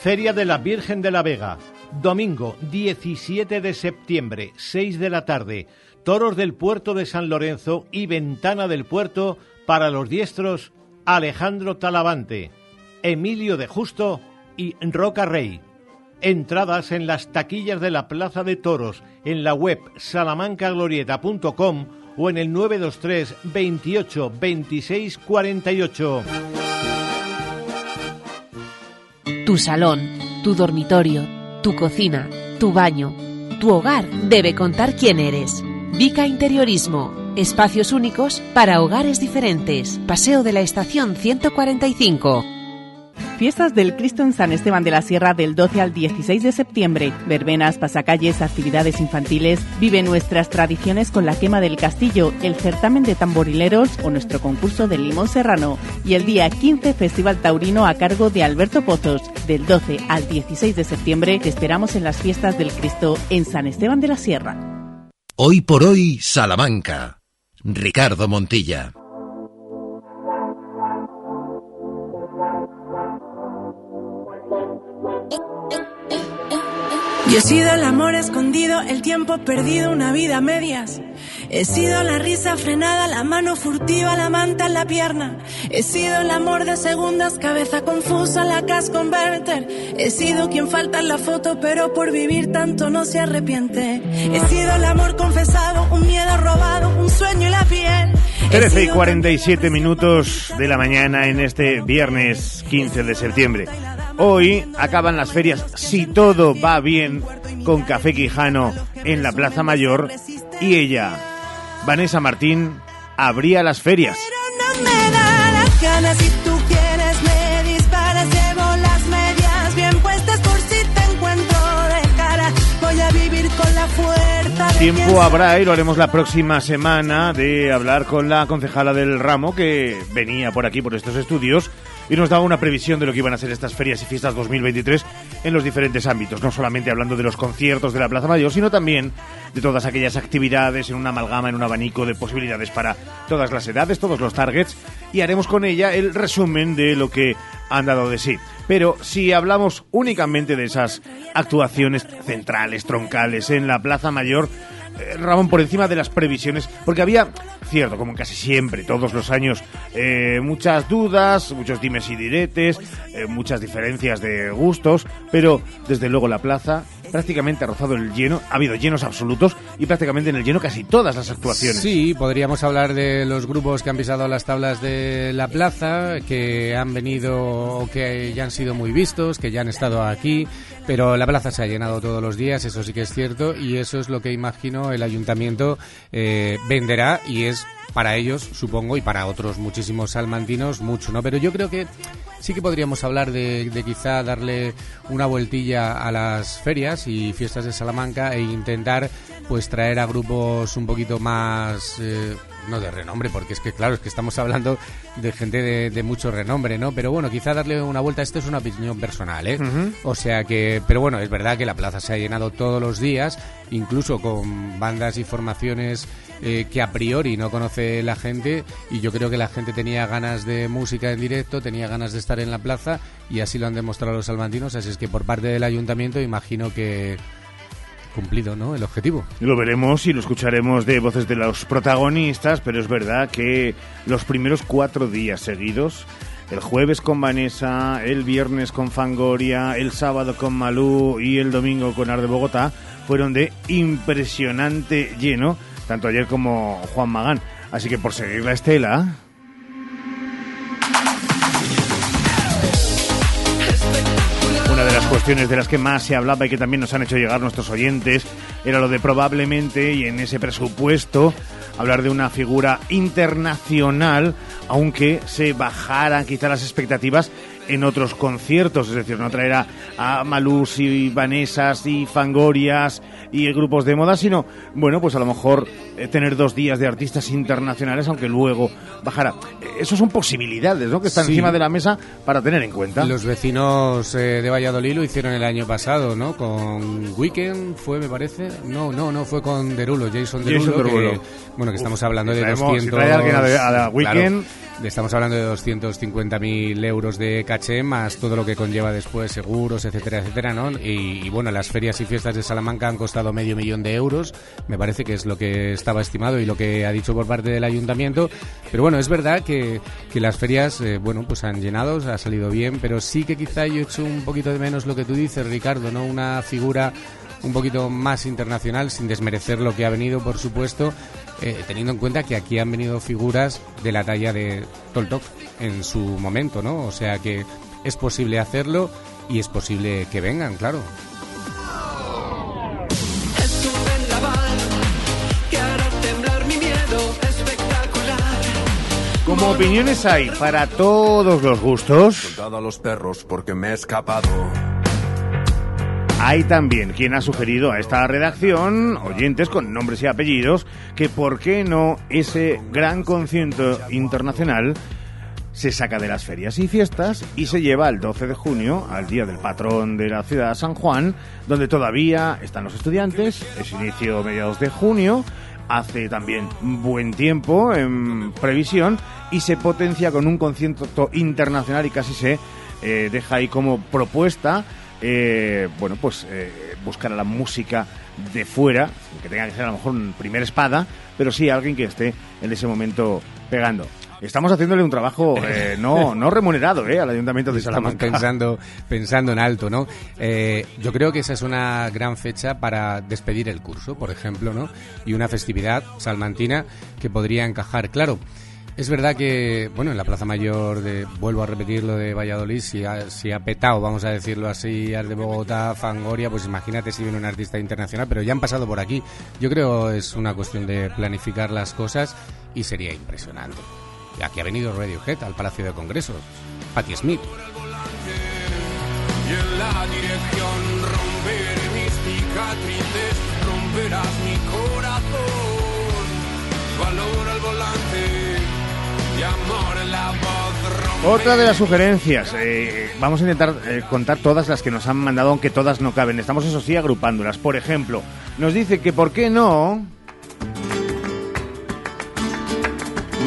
S23: Feria de la Virgen de la Vega. Domingo 17 de septiembre, 6 de la tarde. Toros del puerto de San Lorenzo y Ventana del Puerto para los diestros Alejandro Talavante, Emilio de Justo y Roca Rey. Entradas en las taquillas de la Plaza de Toros, en la web salamancaglorieta.com o en el 923 28 26 48.
S53: Tu salón, tu dormitorio, tu cocina, tu baño, tu hogar debe contar quién eres. Vica Interiorismo. Espacios únicos para hogares diferentes. Paseo de la Estación 145.
S10: Fiestas del Cristo en San Esteban de la Sierra del 12 al 16 de septiembre. Verbenas, pasacalles, actividades infantiles. Vive nuestras tradiciones con la quema del castillo, el certamen de tamborileros o nuestro concurso de limón serrano. Y el día 15 Festival Taurino a cargo de Alberto Pozos. Del 12 al 16 de septiembre te esperamos en las fiestas del Cristo en San Esteban de la Sierra.
S1: Hoy por hoy, Salamanca. Ricardo Montilla.
S8: Yo he sido el amor escondido, el tiempo perdido, una vida a medias. He sido la risa frenada, la mano furtiva, la manta en la pierna. He sido el amor de segundas, cabeza confusa, la cash converter. He sido quien falta en la foto, pero por vivir tanto no se arrepiente. He sido el amor confesado, un miedo robado, un sueño y la piel. He
S3: 13 y
S8: sido
S3: 47 minutos de la mañana en este viernes 15 de septiembre. Hoy acaban las ferias, si todo va bien, con Café Quijano en la Plaza Mayor y ella, Vanessa Martín, abría las ferias. Tiempo habrá y lo haremos la próxima semana de hablar con la concejala del ramo que venía por aquí, por estos estudios, y nos daba una previsión de lo que iban a ser estas ferias y fiestas 2023 en los diferentes ámbitos, no solamente hablando de los conciertos de la Plaza Mayor, sino también de todas aquellas actividades en una amalgama, en un abanico de posibilidades para todas las edades, todos los targets, y haremos con ella el resumen de lo que han dado de sí. Pero si hablamos únicamente de esas actuaciones centrales, troncales en la Plaza Mayor, Ramón, por encima de las previsiones, porque había, cierto, como casi siempre, todos los años, eh, muchas dudas, muchos dimes y diretes, eh, muchas diferencias de gustos, pero desde luego la plaza prácticamente ha rozado el lleno, ha habido llenos absolutos y prácticamente en el lleno casi todas las actuaciones.
S19: Sí, podríamos hablar de los grupos que han pisado las tablas de la plaza, que han venido o que ya han sido muy vistos, que ya han estado aquí, pero la plaza se ha llenado todos los días, eso sí que es cierto, y eso es lo que imagino el ayuntamiento eh, venderá y es para ellos, supongo, y para otros muchísimos salmantinos, mucho, ¿no? Pero yo creo que sí que podríamos hablar de, de quizá darle una vueltilla a las ferias y fiestas de Salamanca e intentar pues traer a grupos un poquito más eh, no de renombre porque es que claro es que estamos hablando de gente de, de mucho renombre no pero bueno quizá darle una vuelta esto es una opinión personal eh o sea que pero bueno es verdad que la plaza se ha llenado todos los días incluso con bandas y formaciones eh, que a priori no conoce la gente y yo creo que la gente tenía ganas de música en directo tenía ganas de estar en la plaza y así lo han demostrado los salmantinos así es que por parte del ayuntamiento imagino que cumplido, ¿no? El objetivo.
S3: Lo veremos y lo escucharemos de voces de los protagonistas, pero es verdad que los primeros cuatro días seguidos, el jueves con Vanessa, el viernes con Fangoria, el sábado con Malú y el domingo con Ar de Bogotá, fueron de impresionante lleno, tanto ayer como Juan Magán. Así que por seguir la estela... Una de las cuestiones de las que más se hablaba y que también nos han hecho llegar nuestros oyentes era lo de probablemente, y en ese presupuesto, hablar de una figura internacional, aunque se bajaran quizá las expectativas en otros conciertos, es decir, no traer a, Malús y Vanesas y Fangorias y grupos de moda, sino, bueno, pues a lo mejor eh, tener dos días de artistas internacionales, aunque luego bajara. Eh, Eso son posibilidades, ¿no?, que están
S19: Sí.
S3: encima de la mesa para tener en cuenta.
S19: Los vecinos eh, de Valladolid lo hicieron el año pasado, ¿no? Con Weekend fue, me parece. No, no, no, fue con Derulo, Jason Derulo.
S3: Jason Derulo.
S19: que, bueno, que estamos
S3: Uf,
S19: hablando de
S3: traemos-
S19: 200...
S3: si a la- a la Weekend-
S19: Claro, estamos hablando de 250.000 euros de más todo lo que conlleva después, seguros, etcétera, etcétera, ¿no? Y, bueno, las ferias y fiestas de Salamanca han costado medio millón de euros, me parece que es lo que estaba estimado y lo que ha dicho por parte del ayuntamiento. Pero bueno, es verdad que, que las ferias, eh, bueno, pues han llenado, ha salido bien, pero sí que quizá yo he hecho un poquito de menos lo que tú dices, Ricardo, ¿no? Una figura un poquito más internacional, sin desmerecer lo que ha venido, por supuesto, eh, teniendo en cuenta que aquí han venido figuras de la talla de Toltok en su momento, ¿no? O sea que es posible hacerlo y es posible que vengan, claro.
S3: Como opiniones hay para todos los gustos,
S54: Soltado a los perros porque me he escapado.
S3: Hay también quien ha sugerido a esta redacción, oyentes con nombres y apellidos, que por qué no ese gran concierto internacional se saca de las ferias y fiestas y se lleva el 12 de junio, al día del patrón de la ciudad de San Juan, donde todavía están los estudiantes, es inicio mediados de junio, hace también buen tiempo en previsión y se potencia con un concierto internacional y casi se eh, deja ahí como propuesta, eh, bueno, pues eh, buscar a la música de fuera, que tenga que ser a lo mejor un primer espada, pero sí alguien que esté en ese momento pegando. Estamos haciéndole un trabajo eh, no, no remunerado eh, al Ayuntamiento de
S19: Estamos
S3: Salamanca.
S19: pensando, pensando en alto, ¿no? Eh, yo creo que esa es una gran fecha para despedir el curso, por ejemplo, ¿no? Y una festividad salmantina que podría encajar. Claro, es verdad que, bueno, en la Plaza Mayor, de, vuelvo a repetir lo de Valladolid, si ha, si ha petado, vamos a decirlo así, al de Bogotá, Fangoria, pues imagínate si viene un artista internacional, pero ya han pasado por aquí. Yo creo es una cuestión de planificar las cosas y sería impresionante. Aquí ha venido Radiohead al Palacio de Congresos, Patti Smith.
S55: Y en la dirección romperé mis cicatrices, romperás mi corazón. Valor al volante
S3: Otra de las sugerencias, eh, vamos a intentar eh, contar todas las que nos han mandado, aunque todas no caben. Estamos, eso sí, agrupándolas. Por ejemplo, nos dice que por qué no,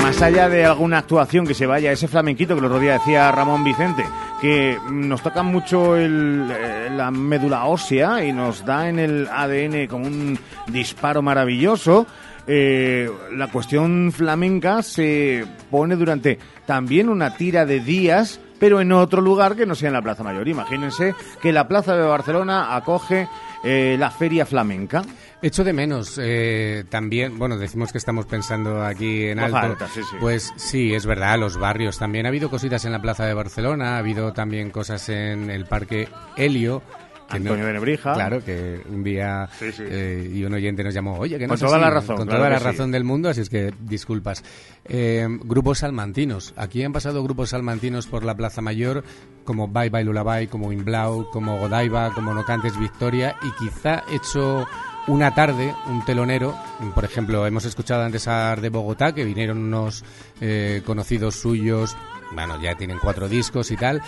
S3: más allá de alguna actuación que se vaya, ese flamenquito que el otro día decía Ramón Vicente, que nos toca mucho el, eh, la médula ósea y nos da en el ADN como un disparo maravilloso. Eh, la cuestión flamenca se pone durante también una tira de días, pero en otro lugar que no sea en la Plaza Mayor. Imagínense que la Plaza de Barcelona acoge eh, la Feria Flamenca.
S19: Echo de menos eh, también, bueno, decimos que estamos pensando aquí en alto.
S3: alta, sí, sí.
S19: Pues sí, es verdad, los barrios también. Ha habido cositas en la Plaza de Barcelona, ha habido también cosas en el Parque Helio. Que no-
S3: Antonio de Nebrija.
S19: Claro, que un día eh, y un oyente nos llamó, oye, que no
S3: Con toda
S19: así",
S3: la razón,
S19: Con
S3: claro
S19: toda la
S3: sí.
S19: razón del mundo, así es que disculpas. Eh, grupos salmantinos. Aquí han pasado grupos salmantinos por la Plaza Mayor, como Bye Bye Lullaby, como Inblau, como Godaiba, como No Cantes Victoria, y quizá hecho una tarde, un telonero, por ejemplo, hemos escuchado antes a de Bogotá, que vinieron unos eh, conocidos suyos, bueno, ya tienen cuatro discos y tal,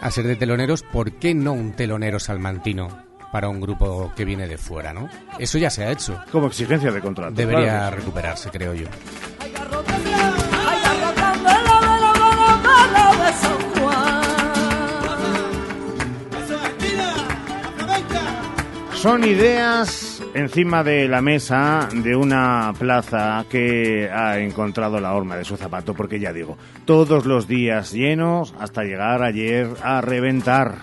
S19: a ser de teloneros, ¿por qué no un telonero salmantino para un grupo que viene de fuera, no? Eso ya se ha hecho.
S3: Como exigencia de contrato.
S19: Debería
S3: claro
S19: recuperarse, creo yo.
S3: Son ideas encima de la mesa de una plaza que ha encontrado la horma de su zapato, porque ya digo, todos los días llenos hasta llegar ayer a reventar.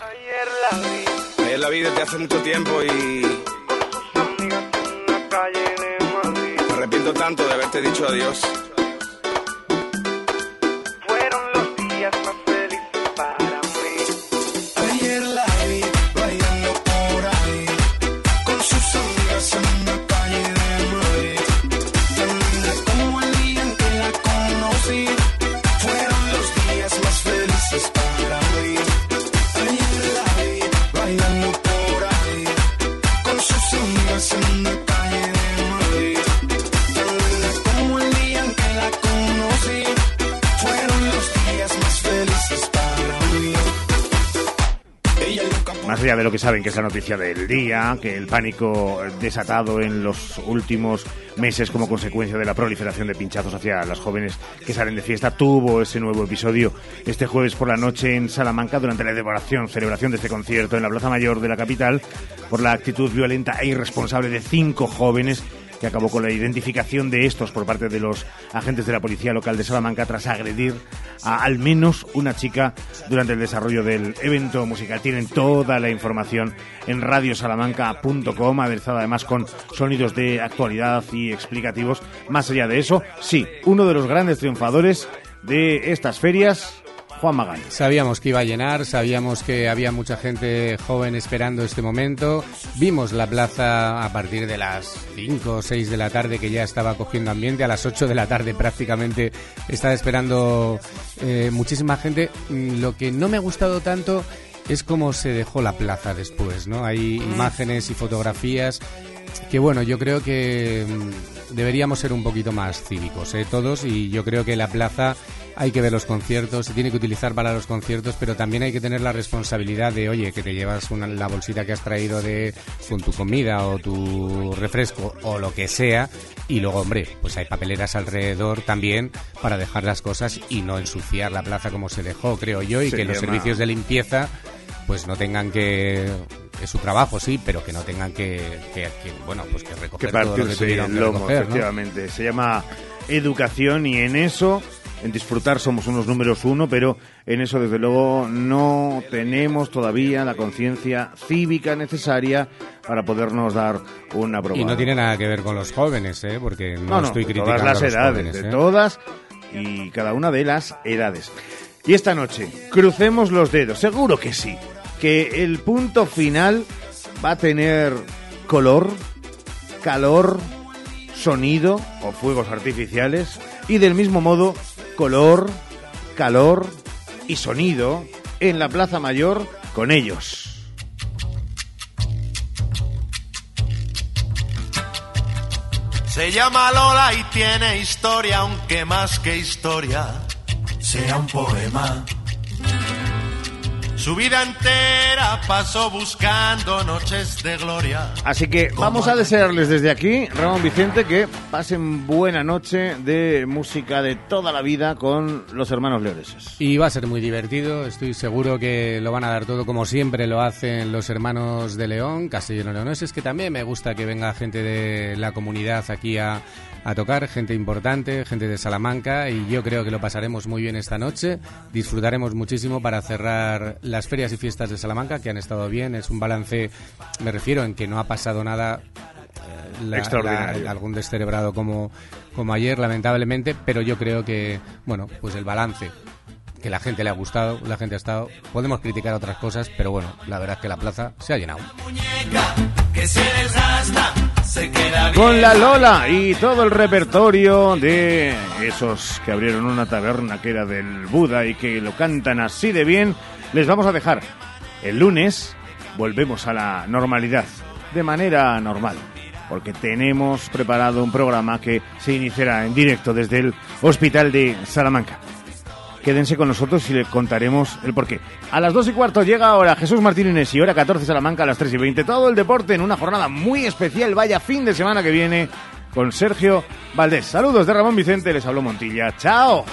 S56: Ayer la vi desde hace mucho tiempo y. Me arrepiento tanto de haberte dicho adiós.
S3: Allá de lo que saben que es la noticia del día, que el pánico desatado en los últimos meses como consecuencia de la proliferación de pinchazos hacia las jóvenes que salen de fiesta tuvo ese nuevo episodio este jueves por la noche en Salamanca durante la celebración, celebración de este concierto en la Plaza Mayor de la capital por la actitud violenta e irresponsable de cinco jóvenes que acabó con la identificación de estos por parte de los agentes de la policía local de Salamanca tras agredir a al menos una chica durante el desarrollo del evento musical. Tienen toda la información en radiosalamanca.com, aderezada además con sonidos de actualidad y explicativos. Más allá de eso, sí, uno de los grandes triunfadores de estas ferias, Juan Magán.
S19: Sabíamos que iba a llenar, sabíamos que había mucha gente joven esperando este momento. Vimos la plaza a partir de las 5 o 6 de la tarde que ya estaba cogiendo ambiente. A las 8 de la tarde prácticamente estaba esperando eh, muchísima gente. Mm, Lo que no me ha gustado tanto es cómo se dejó la plaza después, ¿no? Hay imágenes y fotografías que bueno, yo creo que mm, deberíamos ser un poquito más cívicos, ¿eh? todos, y yo creo que la plaza hay que ver los conciertos, se tiene que utilizar para los conciertos, pero también hay que tener la responsabilidad de, oye, que te llevas una, la bolsita que has traído de con tu comida o tu refresco o lo que sea, y luego, hombre, pues hay papeleras alrededor también para dejar las cosas y no ensuciar la plaza como se dejó, creo yo, y
S3: Se
S19: que los servicios de limpieza pues no tengan que es su trabajo sí pero que no tengan que, que- que, bueno pues que
S3: que
S19: recoger todo lo que tuvieron que
S3: lomo,
S19: recoger, ¿no?
S3: efectivamente. Se llama educación y en eso, en disfrutar somos unos números uno, pero en eso desde luego no tenemos todavía la conciencia cívica necesaria para podernos dar una probada.
S19: y no tiene nada que ver con los jóvenes eh porque no,
S3: No, no,
S19: estoy
S3: de
S19: criticando
S3: todas las
S19: a los
S3: edades,
S19: jóvenes,
S3: de
S19: ¿eh?
S3: todas y cada una de las edades. Y esta noche, crucemos los dedos, seguro que sí, que el punto final va a tener color, calor, sonido o fuegos artificiales y del mismo modo color, calor y sonido en la Plaza Mayor con ellos.
S57: Se llama Lola y tiene historia, aunque más que historia sea un poema. Su vida entera pasó buscando noches de gloria.
S3: Así que vamos a desearles desde aquí, Ramón Vicente, que pasen buena noche de música de toda la vida con los hermanos Leoneses.
S19: Y va a ser muy divertido, estoy seguro que lo van a dar todo como siempre lo hacen los hermanos de León, Castellano Leoneses, que también me gusta que venga gente de la comunidad aquí a, a tocar, gente importante, gente de Salamanca, y yo creo que lo pasaremos muy bien esta noche, disfrutaremos muchísimo para cerrar las ferias y fiestas de Salamanca, que han estado bien, es un balance, me refiero en que no ha pasado nada eh, la-
S3: Extraordinario.
S19: la- algún descerebrado como, como ayer, lamentablemente, pero yo creo que, bueno, pues el balance que la gente le ha gustado, la gente ha estado. Podemos criticar otras cosas, pero bueno, la verdad es que la plaza se ha llenado.
S3: Con la Lola y todo el repertorio de esos que abrieron una taberna que era del Buda y que lo cantan así de bien, les vamos a dejar. El lunes volvemos a la normalidad, de manera normal, porque tenemos preparado un programa que se iniciará en directo desde el Hospital de Salamanca. Quédense con nosotros y les contaremos el porqué. A las 2 y cuarto llega ahora Jesús Martínez y hora 14 Salamanca a las 3 y 20. Todo el deporte en una jornada muy especial. Vaya fin de semana que viene con Sergio Valdés. Saludos de Ramón Vicente, les habló Montilla. ¡Chao!